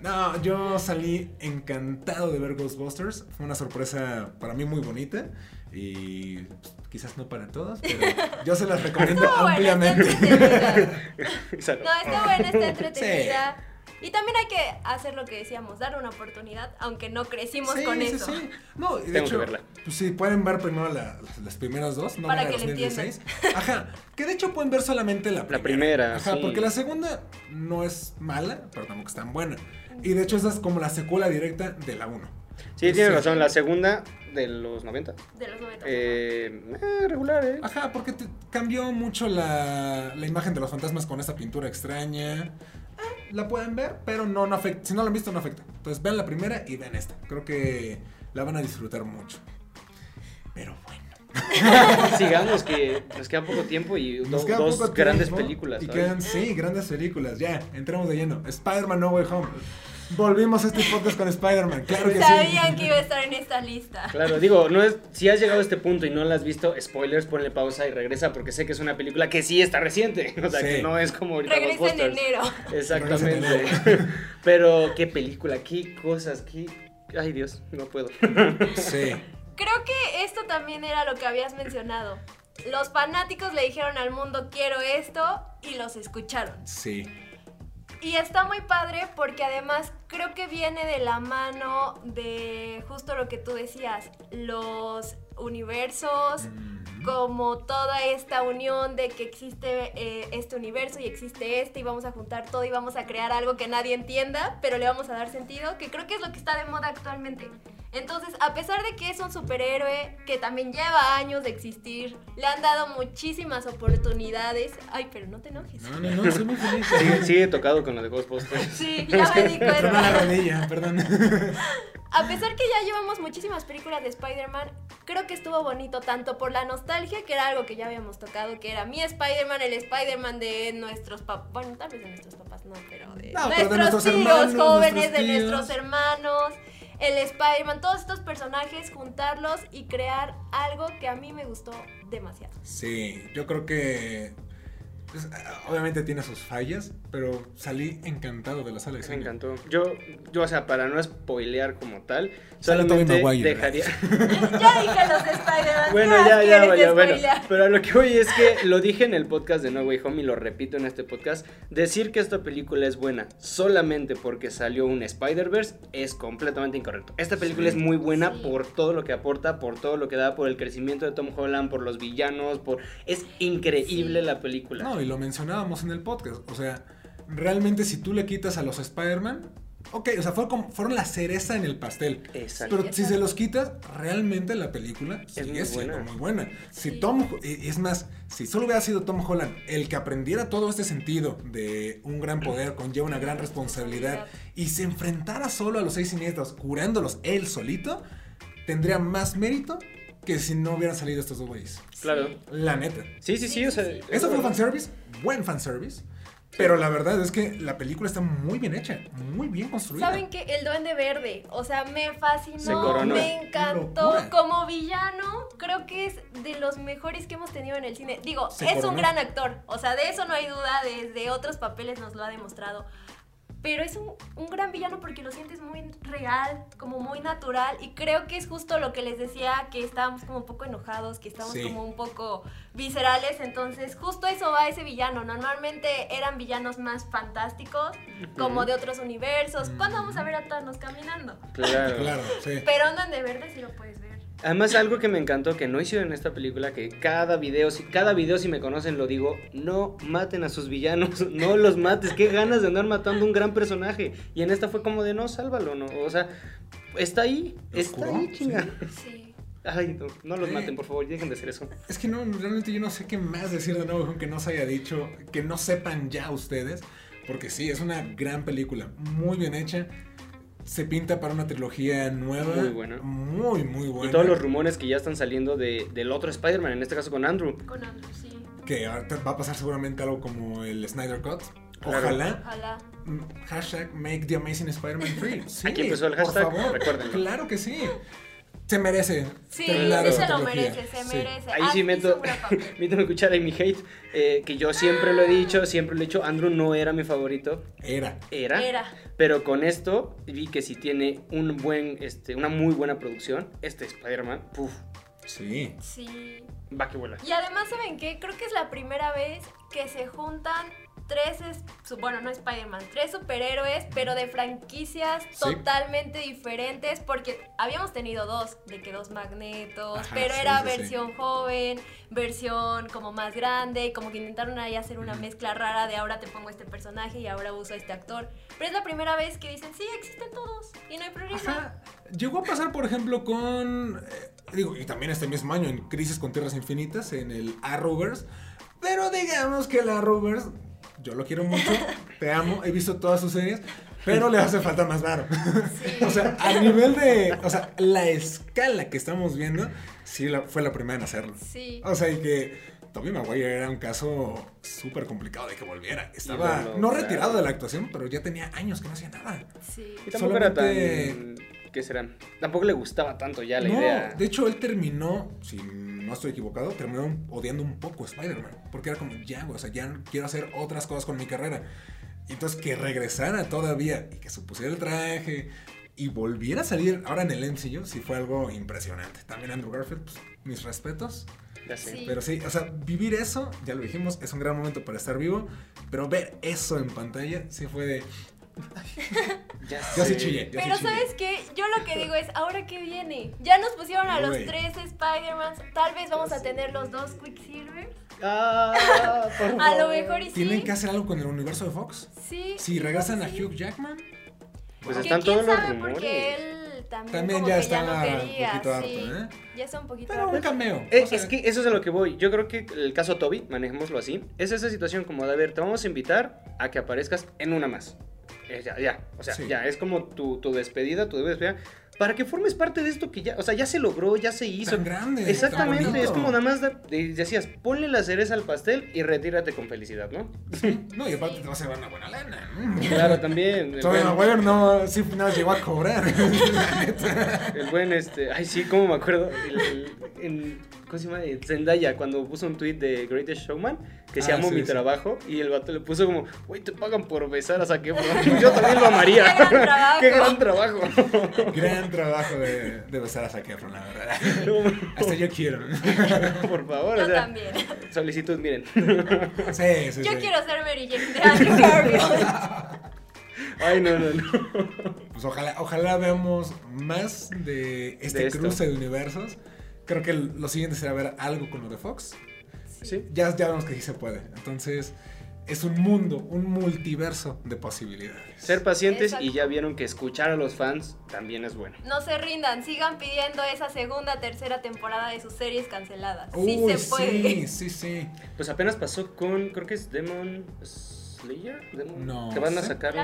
No, yo salí encantado de ver Ghostbusters. Fue una sorpresa para mí muy bonita. Y pues, quizás no para todos, pero yo se las recomiendo <laughs> está ampliamente. entretenida. <laughs> No, está buena, está entretenida. Y también hay que hacer lo que decíamos, dar una oportunidad, aunque no crecimos Sí, con sí, eso. sí. No, y de Tengo hecho, que verla. pues sí, pueden ver primero la- las, las primeras dos, no Para la que le 2016. Ajá, que de hecho pueden ver solamente la primera. primera, Ajá, sí. porque la segunda no es mala, pero tampoco es tan buena. Y de hecho esa es como la secuela directa de la 1. Sí, tiene razón, la segunda de los 90. De los 90. Eh, eh, regular, ¿eh? Ajá, porque te- cambió mucho la, la imagen de los fantasmas con esa pintura extraña. Eh, la pueden ver, pero no, no afecta. Si no la han visto, no afecta. Entonces vean la primera y vean esta. Creo que la van a disfrutar mucho. Pero bueno. <laughs> Sigamos que nos queda poco tiempo y do- Nos queda dos poco grandes tiempo películas. Y ¿sabes? quedan, sí, grandes películas. Ya, entramos de lleno. Spider-Man No Way Home. Volvimos a este podcast con Spider-Man. Claro que Sabían sí. que iba a estar en esta lista. Claro, digo, no es, si has llegado a este punto y no la has visto, spoilers, ponle pausa y regresa porque sé que es una película que sí está reciente. <laughs> O sea, Sí. que no es como ahorita Regresa en enero. Exactamente. <laughs> Pero qué película, qué cosas, qué... Ay Dios, no puedo. <laughs> Sí. Creo que esto también era lo que habías mencionado. Los fanáticos le dijeron al mundo quiero esto y los escucharon. Sí. Y está muy padre porque además creo que viene de la mano de justo lo que tú decías, los universos, como toda esta unión de que existe eh, este universo y existe este y vamos a juntar todo y vamos a crear algo que nadie entienda, pero le vamos a dar sentido, que creo que es lo que está de moda actualmente. Entonces, a pesar de que es un superhéroe que también lleva años de existir, le han dado muchísimas oportunidades. Ay, pero no te enojes. No, no, no, estoy muy feliz. Sigue, sigue tocado con lo de Ghostbusters. Sí, <laughs> ya me di Tronó la cuenta. rodilla, perdón. A pesar que ya llevamos muchísimas películas de Spider-Man, creo que estuvo bonito tanto por la nostalgia, que era algo que ya habíamos tocado, que era mi Spider-Man, el Spider-Man de nuestros papás, bueno, tal vez de nuestros papás no, pero de, No, pero de nuestros, tíos hermanos, jóvenes, nuestros de nuestros hermanos, el Spider-Man, todos estos personajes, juntarlos y crear algo que a mí me gustó demasiado. Sí, yo creo que. Pues, obviamente tiene sus fallas, pero salí encantado de la sala de Me cine. encantó. Yo, yo, o sea, para no spoilear como tal, Sale solamente Maguire. dejaría. <laughs> <laughs> ya dije los Spider-Man. Bueno, ¿qué más ya, ya, vaya, bueno. spoilear? Pero a lo que voy es que lo dije en el podcast de No Way Home y lo repito en este podcast. Decir que esta película es buena solamente porque salió un Spider-Verse es completamente incorrecto. Esta película Sí. es muy buena Sí. por todo lo que aporta, por todo lo que da, por el crecimiento de Tom Holland, por los villanos, por. Es increíble Sí. la película. No, y lo mencionábamos en el podcast. O sea, realmente si tú le quitas a los Spider-Man, ok, o sea, fue como- fueron la cereza en el pastel. Exacto. Pero si se los quitas, realmente la película sigue muy siendo buena. muy buena. Si Sí. Tom, y es más, si solo hubiera sido Tom Holland el que aprendiera todo este sentido de un gran poder conlleva una gran responsabilidad y se enfrentara solo a los seis siniestros curándolos él solito, tendría más mérito que si no hubieran salido estos dos güeyes. Claro. Sí. La neta. Sí, sí, sí, o sea. Sí, sí, sí. Eso fue fanservice, buen fanservice. Pero la verdad es que la película está muy bien hecha, muy bien construida. ¿Saben qué? El Duende Verde, o sea, me Se fascinó, coronó. me encantó. Locura. Como villano, creo que es de los mejores que hemos tenido en el cine. Digo, Se es coronó. un gran actor, o sea, de eso no hay duda, desde otros papeles nos lo ha demostrado. Pero es un, un gran villano porque lo sientes muy real, como muy natural. Y creo que es justo lo que les decía, que estábamos como un poco enojados, que estábamos Sí. como un poco viscerales. Entonces, justo eso va ese villano. Normalmente eran villanos más fantásticos, como de otros universos. ¿Cuándo vamos a ver a Thanos caminando? Claro. Claro, sí. Pero en Duende Verde sí lo puedes ver. Además, algo que me encantó que no hicieron en esta película, que cada video, si cada video si me conocen lo digo, no maten a sus villanos, <laughs> no los mates, qué ganas de andar matando un gran personaje. Y en esta fue como de no, sálvalo, no, o sea, está ahí, está ¿Oscuro? ahí, chinga. Sí. Ay, no, no los Sí. maten, por favor, dejen de hacer eso. Es que no, realmente yo no sé qué más decir de nuevo que no se haya dicho, que no sepan ya ustedes. Porque sí, es una gran película, muy bien hecha. Se pinta para una trilogía nueva. Muy buena. Muy, muy buena. Y todos los rumores que ya están saliendo de, del otro Spider-Man, en este caso con Andrew. Con Andrew, sí. Que ahorita va a pasar seguramente algo como el Snyder Cut. Ojalá. Ojalá. Mm, Hashtag Make the Amazing Spider-Man Free. Sí, <laughs> Aquí empezó el por hashtag, favor. recuérdenlo. Claro que sí. Se merece. Sí, terminar sí se lo merece, se Sí. merece. Ahí Ah, sí meto, <laughs> meto mi cuchara y mi hate, eh, que yo siempre lo he dicho, siempre lo he dicho, Andrew no era mi favorito, Era. era. Era. Pero con esto vi que si tiene un buen, este, una muy buena producción, este Spider-Man, puf, Sí. Sí. va que vuela. Y además, ¿saben qué? Creo que es la primera vez que se juntan tres, es- bueno, no Spider-Man, tres superhéroes, pero de franquicias Sí. totalmente diferentes, porque habíamos tenido dos, de que dos magnetos, Ajá, pero sí, era sí, versión joven, versión como más grande, y como que intentaron ahí hacer una mezcla rara de ahora te pongo este personaje y ahora uso este actor. Pero es la primera vez que dicen, sí, existen todos, y no hay problema. Ajá. Llegó a pasar, por ejemplo, con. eh, digo, y también este mismo año en Crisis con Tierras Infinitas, en el Arrowverse. Pero digamos que el Arrowverse, yo lo quiero mucho, te amo, he visto todas sus series, pero le hace falta más varo. Sí. <laughs> o sea, a nivel de. O sea, la escala que estamos viendo, sí la- fue la primera en hacerlo. Sí. O sea, y que. Tobey Maguire era un caso súper complicado de que volviera. Estaba no retirado de la actuación, pero ya tenía años que no hacía nada. Sí. Y tampoco era tan, ¿qué será? Tampoco le gustaba tanto ya la no, idea. de hecho él terminó, si no estoy equivocado, terminó odiando un poco a Spider-Man. Porque era como, ya, güey, o sea, ya quiero hacer otras cosas con mi carrera. Y entonces que regresara todavía y que se pusiera el traje y volviera a salir ahora en el MCU, sí fue algo impresionante. También Andrew Garfield, pues, mis respetos. Ya sé. Sí. Pero sí, o sea, vivir eso, ya lo dijimos, es un gran momento para estar vivo, pero ver eso en pantalla sí fue de... <laughs> Ya Yo sí sé. chillé. yo sí Pero chillé. ¿sabes qué? Yo lo que digo es, ¿ahora qué viene? Ya nos pusieron a los tres Spider-Man, tal vez vamos a tener los dos Quicksilver. Ah, por <laughs> A lo mejor y sí. ¿Tienen que hacer algo con el universo de Fox? Sí. Si regresan a. Hugh Jackman, Pues están quién todos los sabe rumores. porque él también, También como ya que está ya no un poquito harto, sí. ¿eh? Ya está un poquito pero un cameo. Eh, o sea, es que eso es a lo que voy. Yo creo que el caso Toby, manejémoslo así, es esa situación como de, a ver, te vamos a invitar a que aparezcas en una más. Eh, ya, ya. O sea, Sí. ya, es como tu, tu despedida, tu despedida. Para que formes parte de esto que ya, o sea, ya se logró, ya se hizo. Tan grande, Exactamente, es como nada más de- de- decías, ponle la cereza al pastel y retírate con felicidad, ¿no? No, y aparte te vas a llevar una buena lana. Claro, también. El Todavía buen, Maguire no, sí, no llegó a cobrar. El buen, este, ay, sí, cómo me acuerdo. El, el- en- ¿Cómo se llama? Zendaya, cuando puso un tweet de Greatest Showman, que se Ah, llama sí, mi sí. trabajo, y el vato le puso como, güey, te pagan por besar a Zac Efron". <laughs> Yo también lo amaría. ¡Qué gran trabajo! ¡Qué gran trabajo! <laughs> Gran trabajo de, de besar a Zac Efron, la verdad. No, Hasta yo quiero. <laughs> por favor, Yo o sea, también. solicitud, miren. Sí, sí, Yo sí. quiero ser Mary Jane. Ay, no, no, no. Pues ojalá, ojalá veamos más de este De cruce de universos. Creo que lo siguiente será ver algo con lo de Fox. Sí. Ya, ya vemos que sí se puede. Entonces, es un mundo, un multiverso de posibilidades. Ser pacientes y ya vieron que escuchar a los fans también es bueno. No se rindan, sigan pidiendo esa segunda, tercera temporada de sus series canceladas. Sí se puede. sí, sí, sí. Pues apenas pasó con, creo que es Demon Slayer. No Que van a sacar.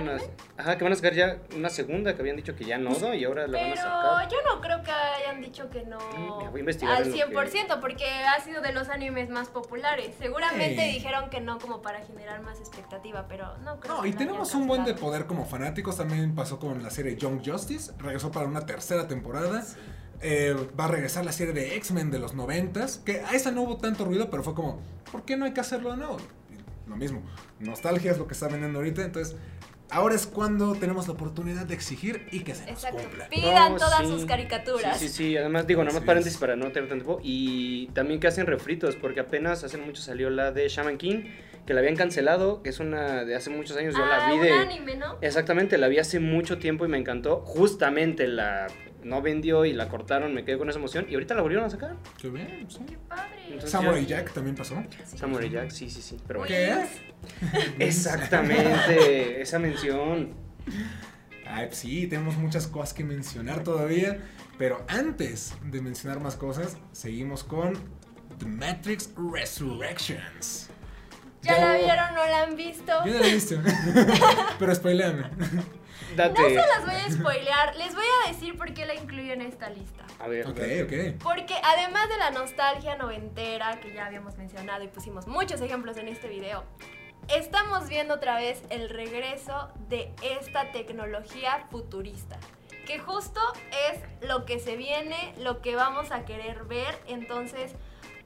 Ajá, que van a sacar ya una segunda que habían dicho que ya no, ¿no? y ahora la van a Pero sacar. yo no creo que hayan dicho que no ya voy a investigar al en lo 100% porque ha sido de los animes más populares. Seguramente Sí. dijeron que no como para generar más expectativa, pero no creo No, que y tenemos un buen de poder como fanáticos. También pasó con la serie Young Justice. Regresó para una tercera temporada. Eh, va a regresar la serie de X-Men de los noventas. Que a esa no hubo tanto ruido, pero fue como, ¿por qué no hay que hacerlo de nuevo? Lo mismo. Nostalgia es lo que está vendiendo ahorita. Entonces, ahora es cuando tenemos la oportunidad de exigir y que se nos Exacto. cumpla. Pidan No, todas sí. sus caricaturas. Sí, sí, sí. Además, digo, nada más paréntesis es. para no tener tanto tiempo. Y también que hacen refritos, porque apenas hace mucho salió la de Shaman King, que la habían cancelado, que es una de hace muchos años. Yo ah, la vi un de. anime, ¿no? Exactamente, la vi hace mucho tiempo y me encantó. Justamente la no vendió y la cortaron, me quedé con esa emoción. Y ahorita la volvieron a sacar. Qué bien, sí. Qué padre. Entonces, Samurai ya- Jack también pasó. Sí. Samurai Jack, sí, sí, sí. Pero bueno. ¿Qué? <laughs> Exactamente, esa mención. Ay, pues sí, tenemos muchas cosas que mencionar todavía. Pero antes de mencionar más cosas, seguimos con The Matrix Resurrections. ¿Ya Yo- la vieron o no la han visto? Yo no la he visto. <laughs> <laughs> pero spoileame. Date. No se las voy a spoilear. Les voy a decir por qué la incluyo en esta lista. A ver. Ok, ok. Porque además de la nostalgia noventera que ya habíamos mencionado y pusimos muchos ejemplos en este video, estamos viendo otra vez el regreso de esta tecnología futurista. Que justo es lo que se viene, lo que vamos a querer ver. Entonces,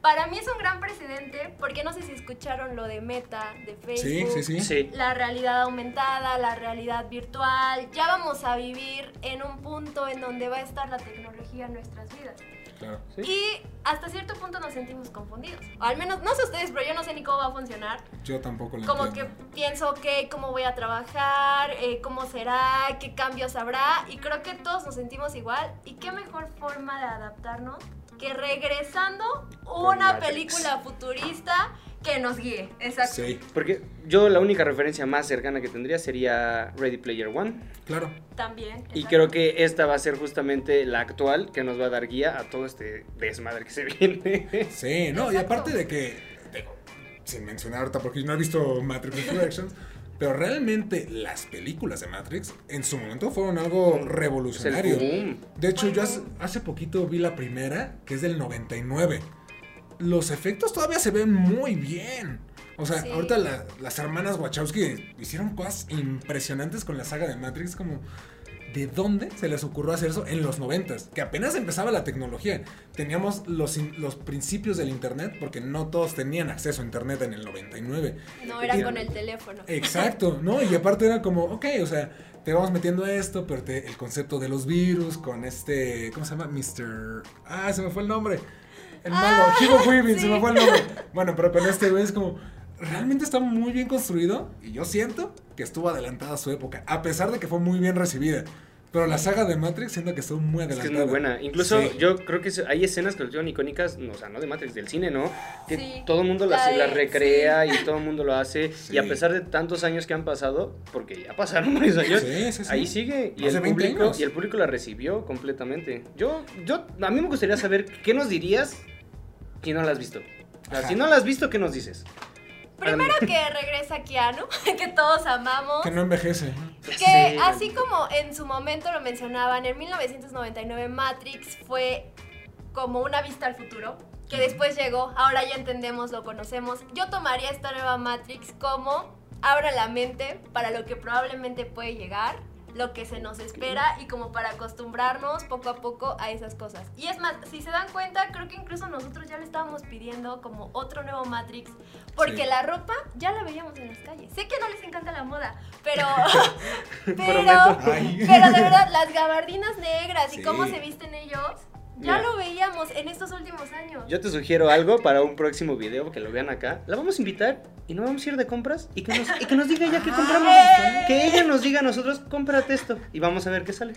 para mí es un gran precedente porque no sé si escucharon lo de Meta, de Facebook. sí, sí. Sí. La realidad aumentada, la realidad virtual. Ya vamos a vivir en un punto en donde va a estar la tecnología en nuestras vidas. Claro. Sí. Y hasta cierto punto nos sentimos confundidos. O al menos, no sé ustedes, pero yo no sé ni cómo va a funcionar. Yo tampoco lo Como que pienso, ok, ¿cómo voy a trabajar? Eh, ¿Cómo será? ¿Qué cambios habrá? Y creo que todos nos sentimos igual. ¿Y qué mejor forma de adaptarnos que regresando una película futurista que nos guíe? Exacto. Sí, Porque yo la única referencia más cercana que tendría sería Ready Player One. claro. También. Y creo que esta va a ser justamente la actual que nos va a dar guía a todo este desmadre que se viene. Sí, no, y aparte de que, digo, sin mencionar ahorita porque yo no he visto Matrix Resurrections, pero realmente las películas de Matrix en su momento fueron algo el revolucionario. De hecho, yo hace, poquito vi la primera, que es del 99. Los efectos todavía se ven muy bien. O sea, Sí. ahorita la- las hermanas Wachowski hicieron cosas impresionantes con la saga de Matrix, como... ¿De dónde se les ocurrió hacer eso en los 90? Que apenas empezaba la tecnología. Teníamos los, los principios del Internet, porque no todos tenían acceso a Internet en el 99. No era Y- con el teléfono. Exacto, <laughs> ¿no? Y aparte era como, ok, o sea, te vamos metiendo esto, pero te- el concepto de los virus con este, ¿cómo se llama? Mr. Ah, se me fue el nombre. El malo, Hugo Weaving, se me fue el nombre. <laughs> Bueno, pero con este güey es como. Realmente está muy bien construido. Y yo siento que estuvo adelantada a su época. A pesar de que fue muy bien recibida. Pero la saga de Matrix siento que estuvo muy Es que adelantada. es muy buena. Incluso Sí. yo creo que hay escenas que son icónicas, no, o sea, no de Matrix, del cine, ¿no? Que Sí. todo el mundo las, La las recrea y todo el mundo lo hace. Sí. <laughs> Y a pesar de tantos años que han pasado, porque ya pasaron <laughs> varios años, Sí, sí, sí. ahí sigue. Y el, 20 público, y el público la recibió completamente. Yo, yo, a mí me gustaría saber qué nos dirías si no la has visto. O sea, si no la has visto, ¿qué nos dices? Primero que regresa Keanu, <laughs> que todos amamos. Que no envejece. Que Sí, así como en su momento lo mencionaban, en 1999 Matrix fue como una vista al futuro, que después llegó, ahora ya entendemos, lo conocemos. Yo tomaría esta nueva Matrix como abra la mente para lo que probablemente puede llegar, lo que se nos espera y como para acostumbrarnos poco a poco a esas cosas. Y es más, si se dan cuenta, creo que incluso nosotros ya le estábamos pidiendo como otro nuevo Matrix, porque Sí. la ropa ya la veíamos en las calles. Sé que no les encanta la moda, pero <laughs> <laughs> pero, pero de verdad, las gabardinas negras y cómo se visten ellos, ya Mira. lo veíamos en estos últimos años. Yo te sugiero algo para un próximo video, que lo vean acá. La vamos a invitar y nos vamos a ir de compras y que nos, y que nos diga ella qué compramos. ¡Eh! Que ella nos diga a nosotros, cómprate esto y vamos a ver qué sale.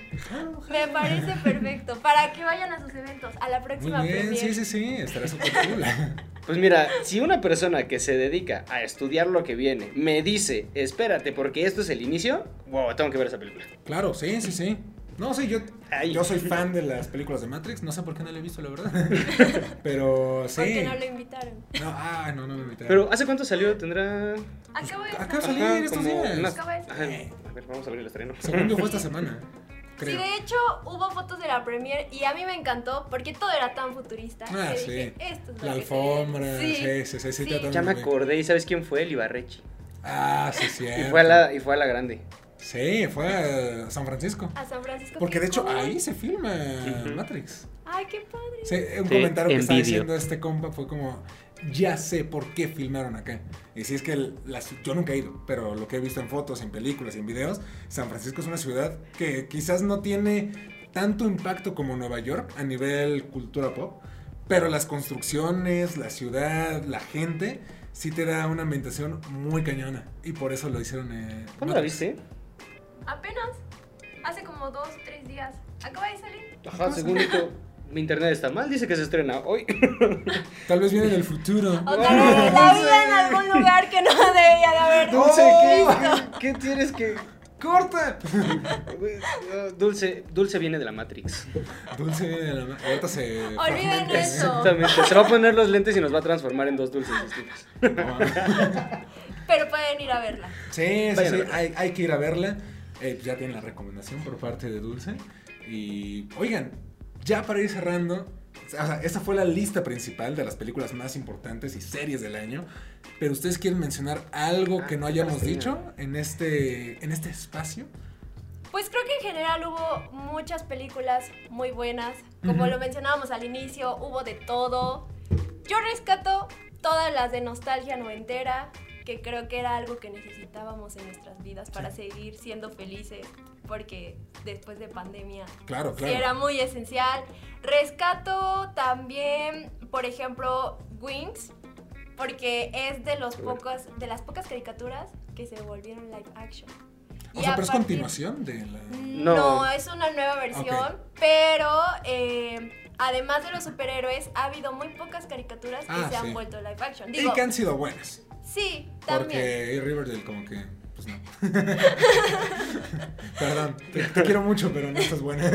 Me parece perfecto. Para que vayan a sus eventos, a la Muy próxima bien, premier. sí, sí, sí. Estará súper cool. <laughs> Pues mira, si una persona que se dedica a estudiar lo que viene me dice, espérate porque esto es el inicio, wow, tengo que ver esa película. Claro, sí, sí, sí. No, sí, yo, Ay. yo soy fan de las películas de Matrix. No sé por qué no la he visto, la verdad. <laughs> Pero sí. Porque no lo invitaron. No, ah, no, no me invitaron. Pero ¿hace cuánto salió? ¿Tendrá...? Acabo de Acá salir. salir Ajá, estos como días. unas- Acaba de Ajá, salir. A ver, vamos a ver el estreno. Según yo fue esta semana. Sí, Creo. de hecho hubo fotos de la premier y a mí me encantó porque todo era tan futurista. Ah, que sí. dije, esto es lo La que se- alfombra. Sí, sí, sí. sí, Sí. tratan Ya me muy bien. acordé y ¿sabes quién fue? El Ibarrechi. Ah, sí, sí. Y fue a la, y fue a la grande. Sí, fue a San Francisco. A San Francisco. Porque de hecho cool. ahí se filma Ujú. Matrix. Ay, qué padre. Sí, un Sí, comentario que estaba diciendo este compa fue como, ya sé por qué filmaron acá. Y si es que el- las- yo nunca he ido, pero lo que he visto en fotos, en películas y en videos, San Francisco es una ciudad que quizás no tiene tanto impacto como Nueva York a nivel cultura pop, pero las construcciones, la ciudad, la gente, sí te da una ambientación muy cañona. Y por eso lo hicieron. Eh, ¿Cuándo la Matrix. viste? Apenas. Hace como dos, tres días. Acaba de salir. Ajá, según esto, mi internet está mal, dice que se estrena hoy. <laughs> Tal vez viene del futuro. O tal vez la <laughs> vida en algún lugar que no debía de haber Dulce, visto. ¿qué, ¿qué tienes que...? ¡Corta! <laughs> Dulce, Dulce viene de la Matrix. Dulce viene de la ma- Ahorita se. Olviden eso. Exactamente. Se va a poner los lentes y nos va a transformar en dos dulces distintos. Pero pueden ir a verla. Sí, sí, hay que ir a verla. Eh, pues ya tienen la recomendación por parte de Dulce. Y oigan, ya para ir cerrando, o sea, esa fue la lista principal de las películas más importantes y series del año. Pero ustedes quieren mencionar algo Ah, que no qué hayamos dicho en este, en este espacio. Pues creo que en general hubo muchas películas muy buenas. Como lo mencionábamos al inicio, hubo de todo. Yo rescato todas las de nostalgia noventera, que creo que era algo que necesitábamos en nuestras vidas para seguir siendo felices, porque después de pandemia Claro, sí claro. era muy esencial. Rescato también, por ejemplo, Wings, porque es de los pocos, de las pocas caricaturas que se volvieron live action. O Y sea, a pero es partir- continuación de la. no. No. es una nueva versión, Ok. pero eh, además de los superhéroes, ha habido muy pocas caricaturas que Ah, se sí. han vuelto live action. Y Digo, que han sido buenas. Sí, también. Porque Riverdale, como que. Pues no. <laughs> Perdón, te, te quiero mucho, pero no estás buena. <laughs>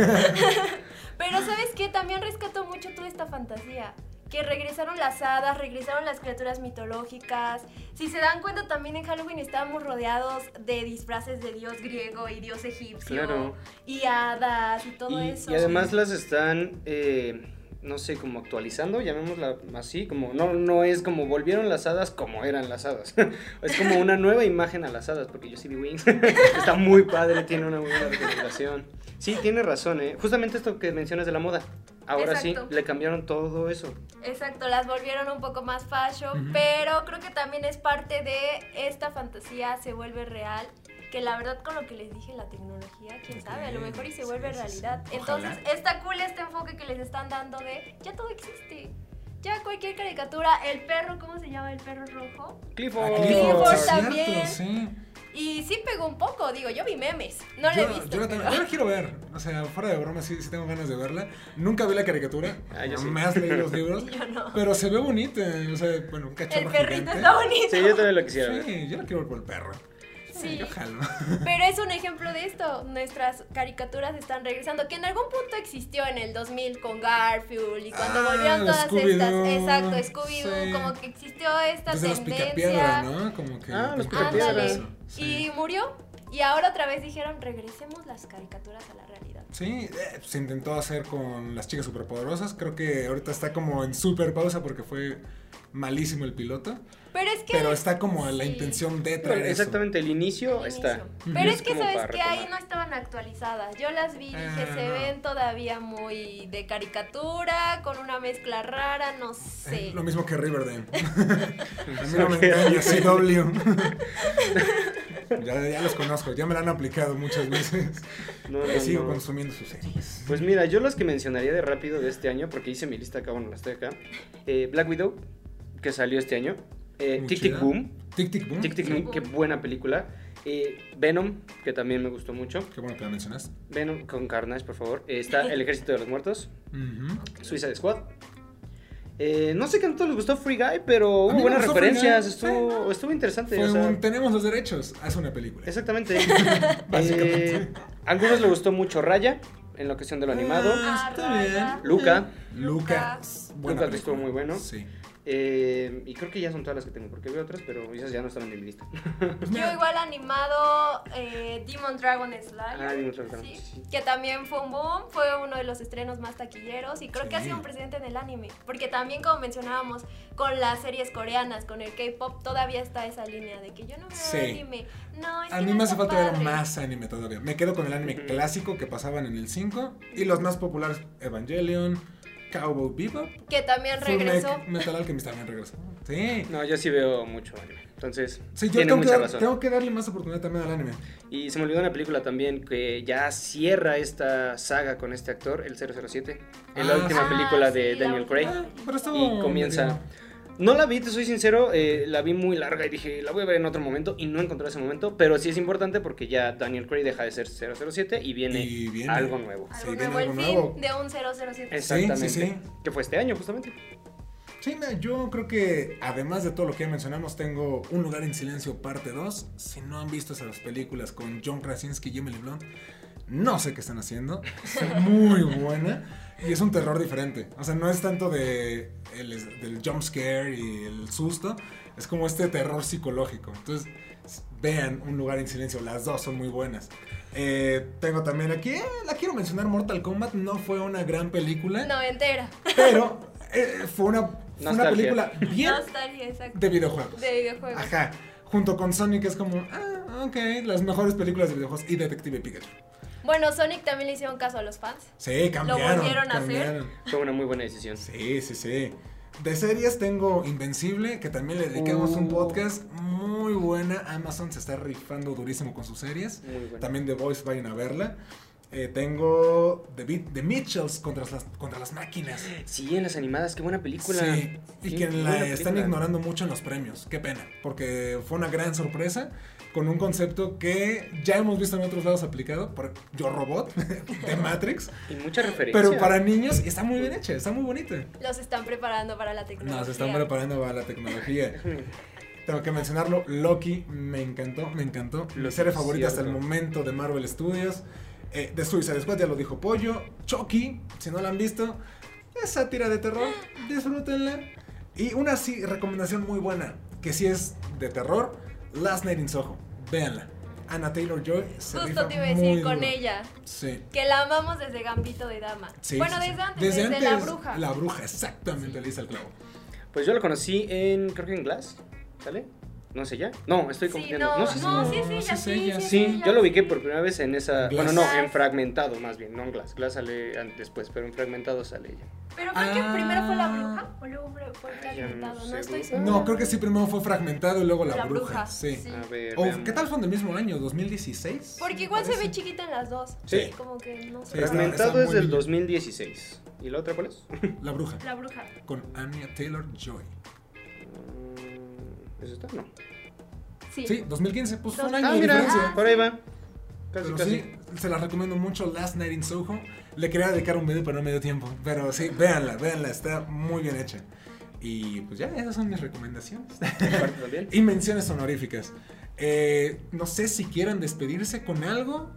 Pero ¿sabes qué? También rescato mucho toda esta fantasía. Que regresaron las hadas, regresaron las criaturas mitológicas. Si se dan cuenta, también en Halloween estábamos rodeados de disfraces de dios griego y dios egipcio. Claro. Y hadas y todo Y, eso. y además las están, eh, no sé, como actualizando, llamémosla así, como no, no es como volvieron las hadas como eran las hadas. <laughs> es como una nueva imagen a las hadas, porque yo sí vi Wings. <laughs> Está muy padre, tiene una muy buena representación. Sí, tiene razón, ¿eh? Justamente esto que mencionas de la moda. Ahora Exacto. sí, le cambiaron todo eso. Exacto, las volvieron un poco más fashion, pero creo que también es parte de esta fantasía se vuelve real, que la verdad con lo que les dije la tecnología, quién sabe, a lo mejor y se sí, vuelve sí, sí. realidad. Entonces, está cool este enfoque que les están dando de ya todo existe. ya cualquier caricatura, el perro, ¿cómo se llama el perro rojo? Clifford. Ah, Clifford cierto, también. sí. Y sí pegó un poco, digo, yo vi memes, no yo, he visto. yo la, tengo- yo la quiero ver. O sea, fuera de broma, sí, sí tengo ganas de verla. Nunca vi la caricatura. Ah, yo sí. Me has leído los libros. <laughs> Yo no. Pero se ve bonita. O sea, bueno, un El cachorro perrito gigante. está bonito. Sí, yo también lo quisiera ver. Sí, yo la quiero ver por el perro. Sí. <laughs> Pero es un ejemplo de esto. Nuestras caricaturas están regresando. Que en algún punto existió en el 2000 con Garfield y cuando Ah, volvieron todas estas. Exacto, Scooby-Doo. Sí. Como que existió esta tendencia. picapiedra, ¿no? Como que. Ah, los. Ándale. sí. Y murió. Y ahora otra vez dijeron, regresemos las caricaturas a la realidad. Sí, eh, se intentó hacer con las chicas superpoderosas. Creo que ahorita está como en super pausa porque fue malísimo el piloto. Pero es que. Pero está como la sí. intención de traer eso. exactamente, el inicio está. inicio. Pero Es es que sabes que ahí no estaban actualizadas. Yo las vi y dije, se no. ven todavía muy de caricatura, con una mezcla rara, no sé. Eh, Lo mismo que Riverdale. <laughs> A mí no me engaña, CW. <laughs> ya, ya los conozco, ya me la han aplicado muchas veces. No, no, Y sigo no. consumiendo sus series. Pues mira, yo los que mencionaría de rápido de este año, porque hice mi lista acá, bueno, la estoy acá. Eh, Black Widow, que salió este año. Eh, Tic Tic. Boom. Tic Tic Boom. Tic Tic. Boom, qué buena película. Eh, Venom, que también me gustó mucho. Qué bueno que la mencionaste. Venom con Carnage, por favor. Eh, está El Ejército de los Muertos. Ujú. Suicide Squad. Eh, no sé qué tanto les gustó Free Guy, pero hubo buenas referencias. Estuvo, sí. estuvo interesante. Fue o sea, un tenemos los derechos, haz una película. Exactamente. <laughs> Básicamente. Eh, a algunos les gustó mucho Raya, en la cuestión de lo animado. Ah, está bien. Luca. Lucas. buena Luca, que estuvo muy bueno. Sí. Eh, y creo que ya son todas las que tengo, porque veo otras, pero esas ya no estaban en mi lista. <laughs> Yo igual animado eh, Demon Dragon Slayer. Ah, Demon Dragon, ¿sí? sí. Que también fue un boom, fue uno de los estrenos más taquilleros y creo que ha Sí. sido un precedente en el anime. Porque también, como mencionábamos, con las series coreanas, con el K-pop, todavía está esa línea de que yo no veo Sí. anime. No, es A que mí no me hace falta ver más anime todavía. Me quedo con el anime Ujú. clásico que pasaban en el 5 y los más populares Evangelion, Cowboy Bebop, Que también regresó. Metal- Metal Alchemist también regresó. Sí. No, yo sí veo mucho anime. Entonces, Sí, yo tiene tengo que, mucha dar- razón. tengo que darle más oportunidad también al anime. Y se me olvidó una película también que ya cierra esta saga con este actor, el 007. En la Ah, última sí. película Ah, de sí, la Daniel Craig. Ah, pero Y comienza. medio- No la vi, te soy sincero, eh, la vi muy larga y dije, la voy a ver en otro momento y no encontré ese momento, pero sí es importante porque ya Daniel Craig deja de ser 007 y viene, Y viene. algo nuevo. Sí, Algo viene nuevo, el algo fin nuevo. de un 007. Exactamente. sí, sí. Que fue este año justamente. Sí, mira, yo creo que además de todo lo que ya mencionamos, tengo Un lugar en silencio parte 2. Si no han visto esas películas con John Krasinski y Emily Blunt, no sé qué están haciendo. Está muy buena y es un terror diferente. O sea, no es tanto de el, del jump scare y el susto, es como este terror psicológico. Entonces, vean Un lugar en silencio, las dos son muy buenas. Eh, tengo también aquí, eh, la quiero mencionar, Mortal Kombat no fue una gran película, No, entera. pero eh, fue una, fue una película bien de videojuegos. De videojuegos. Ajá. Junto con Sonic es como, ah, ok, las mejores películas de videojuegos y Detective Pikachu. Bueno, Sonic también le hicieron caso a los fans. Sí, cambiaron. volvieron a hacer? Fue una muy buena decisión. Sí, sí, sí. De series tengo Invencible, que también le dedicamos un Uh. podcast muy buena. Amazon se está rifando durísimo con sus series. Muy buena. También The Voice, vayan a verla. Eh, tengo The, Beat- The Mitchells contra las, contra las máquinas. Sí, en las animadas, qué buena película. Sí, y Qué que la están película. ignorando mucho en los premios. Qué pena, porque fue una gran sorpresa con un concepto que ya hemos visto en otros lados aplicado por Yo Robot <laughs> de Matrix, Y mucha referencia. pero para niños y está muy bien hecha, está muy bonita. Los están preparando para la tecnología. Nos están preparando para la tecnología. <laughs> Tengo que mencionarlo, Loki me encantó, me encantó. Mi serie favorita hasta el momento de Marvel Studios. Eh, de Suicide Squad ya lo dijo Pollo. Chucky, si no la han visto, es sátira de terror, disfrútenla. Y una sí, recomendación muy buena, que sí es de terror, Last Night in Soho, véanla. Anna Taylor-Joy se rifa Justo te iba a muy decir con duro. ella. Sí. Que la amamos desde Gambito de Dama. Sí, bueno, sí, sí. desde antes, desde, la bruja. La bruja, exactamente, le hice el clavo. Pues yo lo conocí en, creo que en Glass, ¿sale? ¿No es ella? No, estoy Sí, confundiendo. no, No, no, sí, sí, sí. sí, sí, ella, sí, sí, ella. sí, Sí, yo lo ubiqué por primera vez en esa. Glass. Bueno, no, en fragmentado más bien, no en Glass. Glass sale después, pero en fragmentado sale ella. Pero creo que Ah. primero fue la bruja o luego fue, fue no fragmentado, no sé, estoy güey. segura. No, creo que sí, primero fue fragmentado y luego la, La bruja. bruja, Sí. sí. A ver. O, veamos. ¿Qué tal son del mismo año? ¿2016? Porque igual se ve chiquita en las dos. Sí. Como que no sé. Fragmentado está es del niña. 2016. ¿Y la otra cuál es? La bruja. La bruja. Con Anya Taylor Joy. ¿Es esta? No. Sí. Sí, 2015, pues fue un año Ah, de mira, diferencia. por ahí va. Casi, Pero casi. sí, se la recomiendo mucho, Last Night in Soho. Le quería dedicar un video, pero no me dio tiempo. Pero sí, véanla, véanla, está muy bien hecha. Y pues ya, esas son mis recomendaciones. <laughs> Y menciones honoríficas. Eh, no sé si quieran despedirse con algo.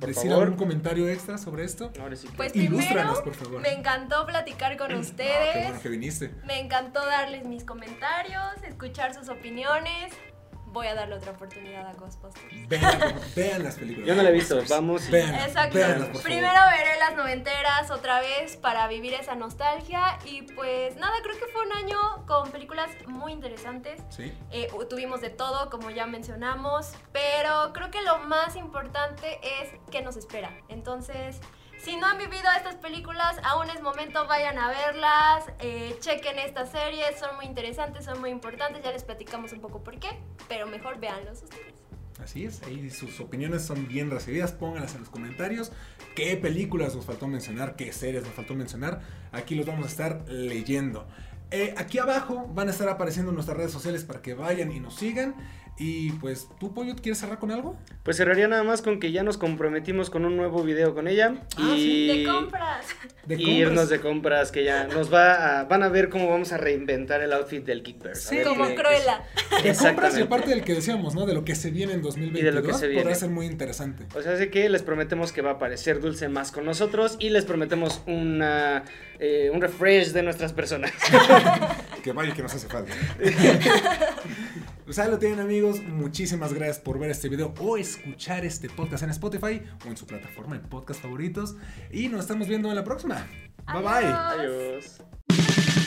Por decir favor. algún comentario extra sobre esto. Ahora sí. que- Pues primero, por favor. me encantó platicar con Ah, qué ustedes. bueno que viniste. Me encantó darles mis comentarios, escuchar sus opiniones. Voy a darle otra oportunidad a Ghostbusters. Vean, vean las películas. Yo no la he visto, vamos. Vean, Exacto. véanlas, por Primero favor. veré las noventeras otra vez para vivir esa nostalgia. Y pues nada, creo que fue un año con películas muy interesantes. Sí. Eh, tuvimos de todo, como ya mencionamos, pero creo que lo más importante es qué nos espera. Entonces, si no han vivido estas películas, aún es momento, vayan a verlas, eh, chequen estas series, son muy interesantes, son muy importantes, ya les platicamos un poco por qué, pero mejor véanlos ustedes. Así es, ahí sus opiniones son bien recibidas, pónganlas en los comentarios. ¿Qué películas nos faltó mencionar? ¿Qué series nos faltó mencionar? Aquí los vamos a estar leyendo. Eh, aquí abajo van a estar apareciendo nuestras redes sociales para que vayan y nos sigan. Y pues, ¿tú, Pollo, quieres cerrar con algo? Pues cerraría nada más con que ya nos comprometimos con un nuevo video con ella. Ah, y... De compras. De y compras. irnos de compras que ya nos va a, van a ver cómo vamos a reinventar el outfit del Geekverse. A Sí. Como qué- Cruella. De compras y aparte del que decíamos, ¿no? De lo que se viene en 2022. Y de lo que se viene. Podrá ser muy interesante. O sea, así que les prometemos que va a aparecer Dulce más con nosotros y les prometemos una, eh, un refresh de nuestras personas. <laughs> Que vaya que nos hace falta. <laughs> Pues ahí lo tienen amigos, muchísimas gracias por ver este video o escuchar este podcast en Spotify o en su plataforma de podcast favoritos. Y nos estamos viendo en la próxima. Bye bye. Adiós. Adiós.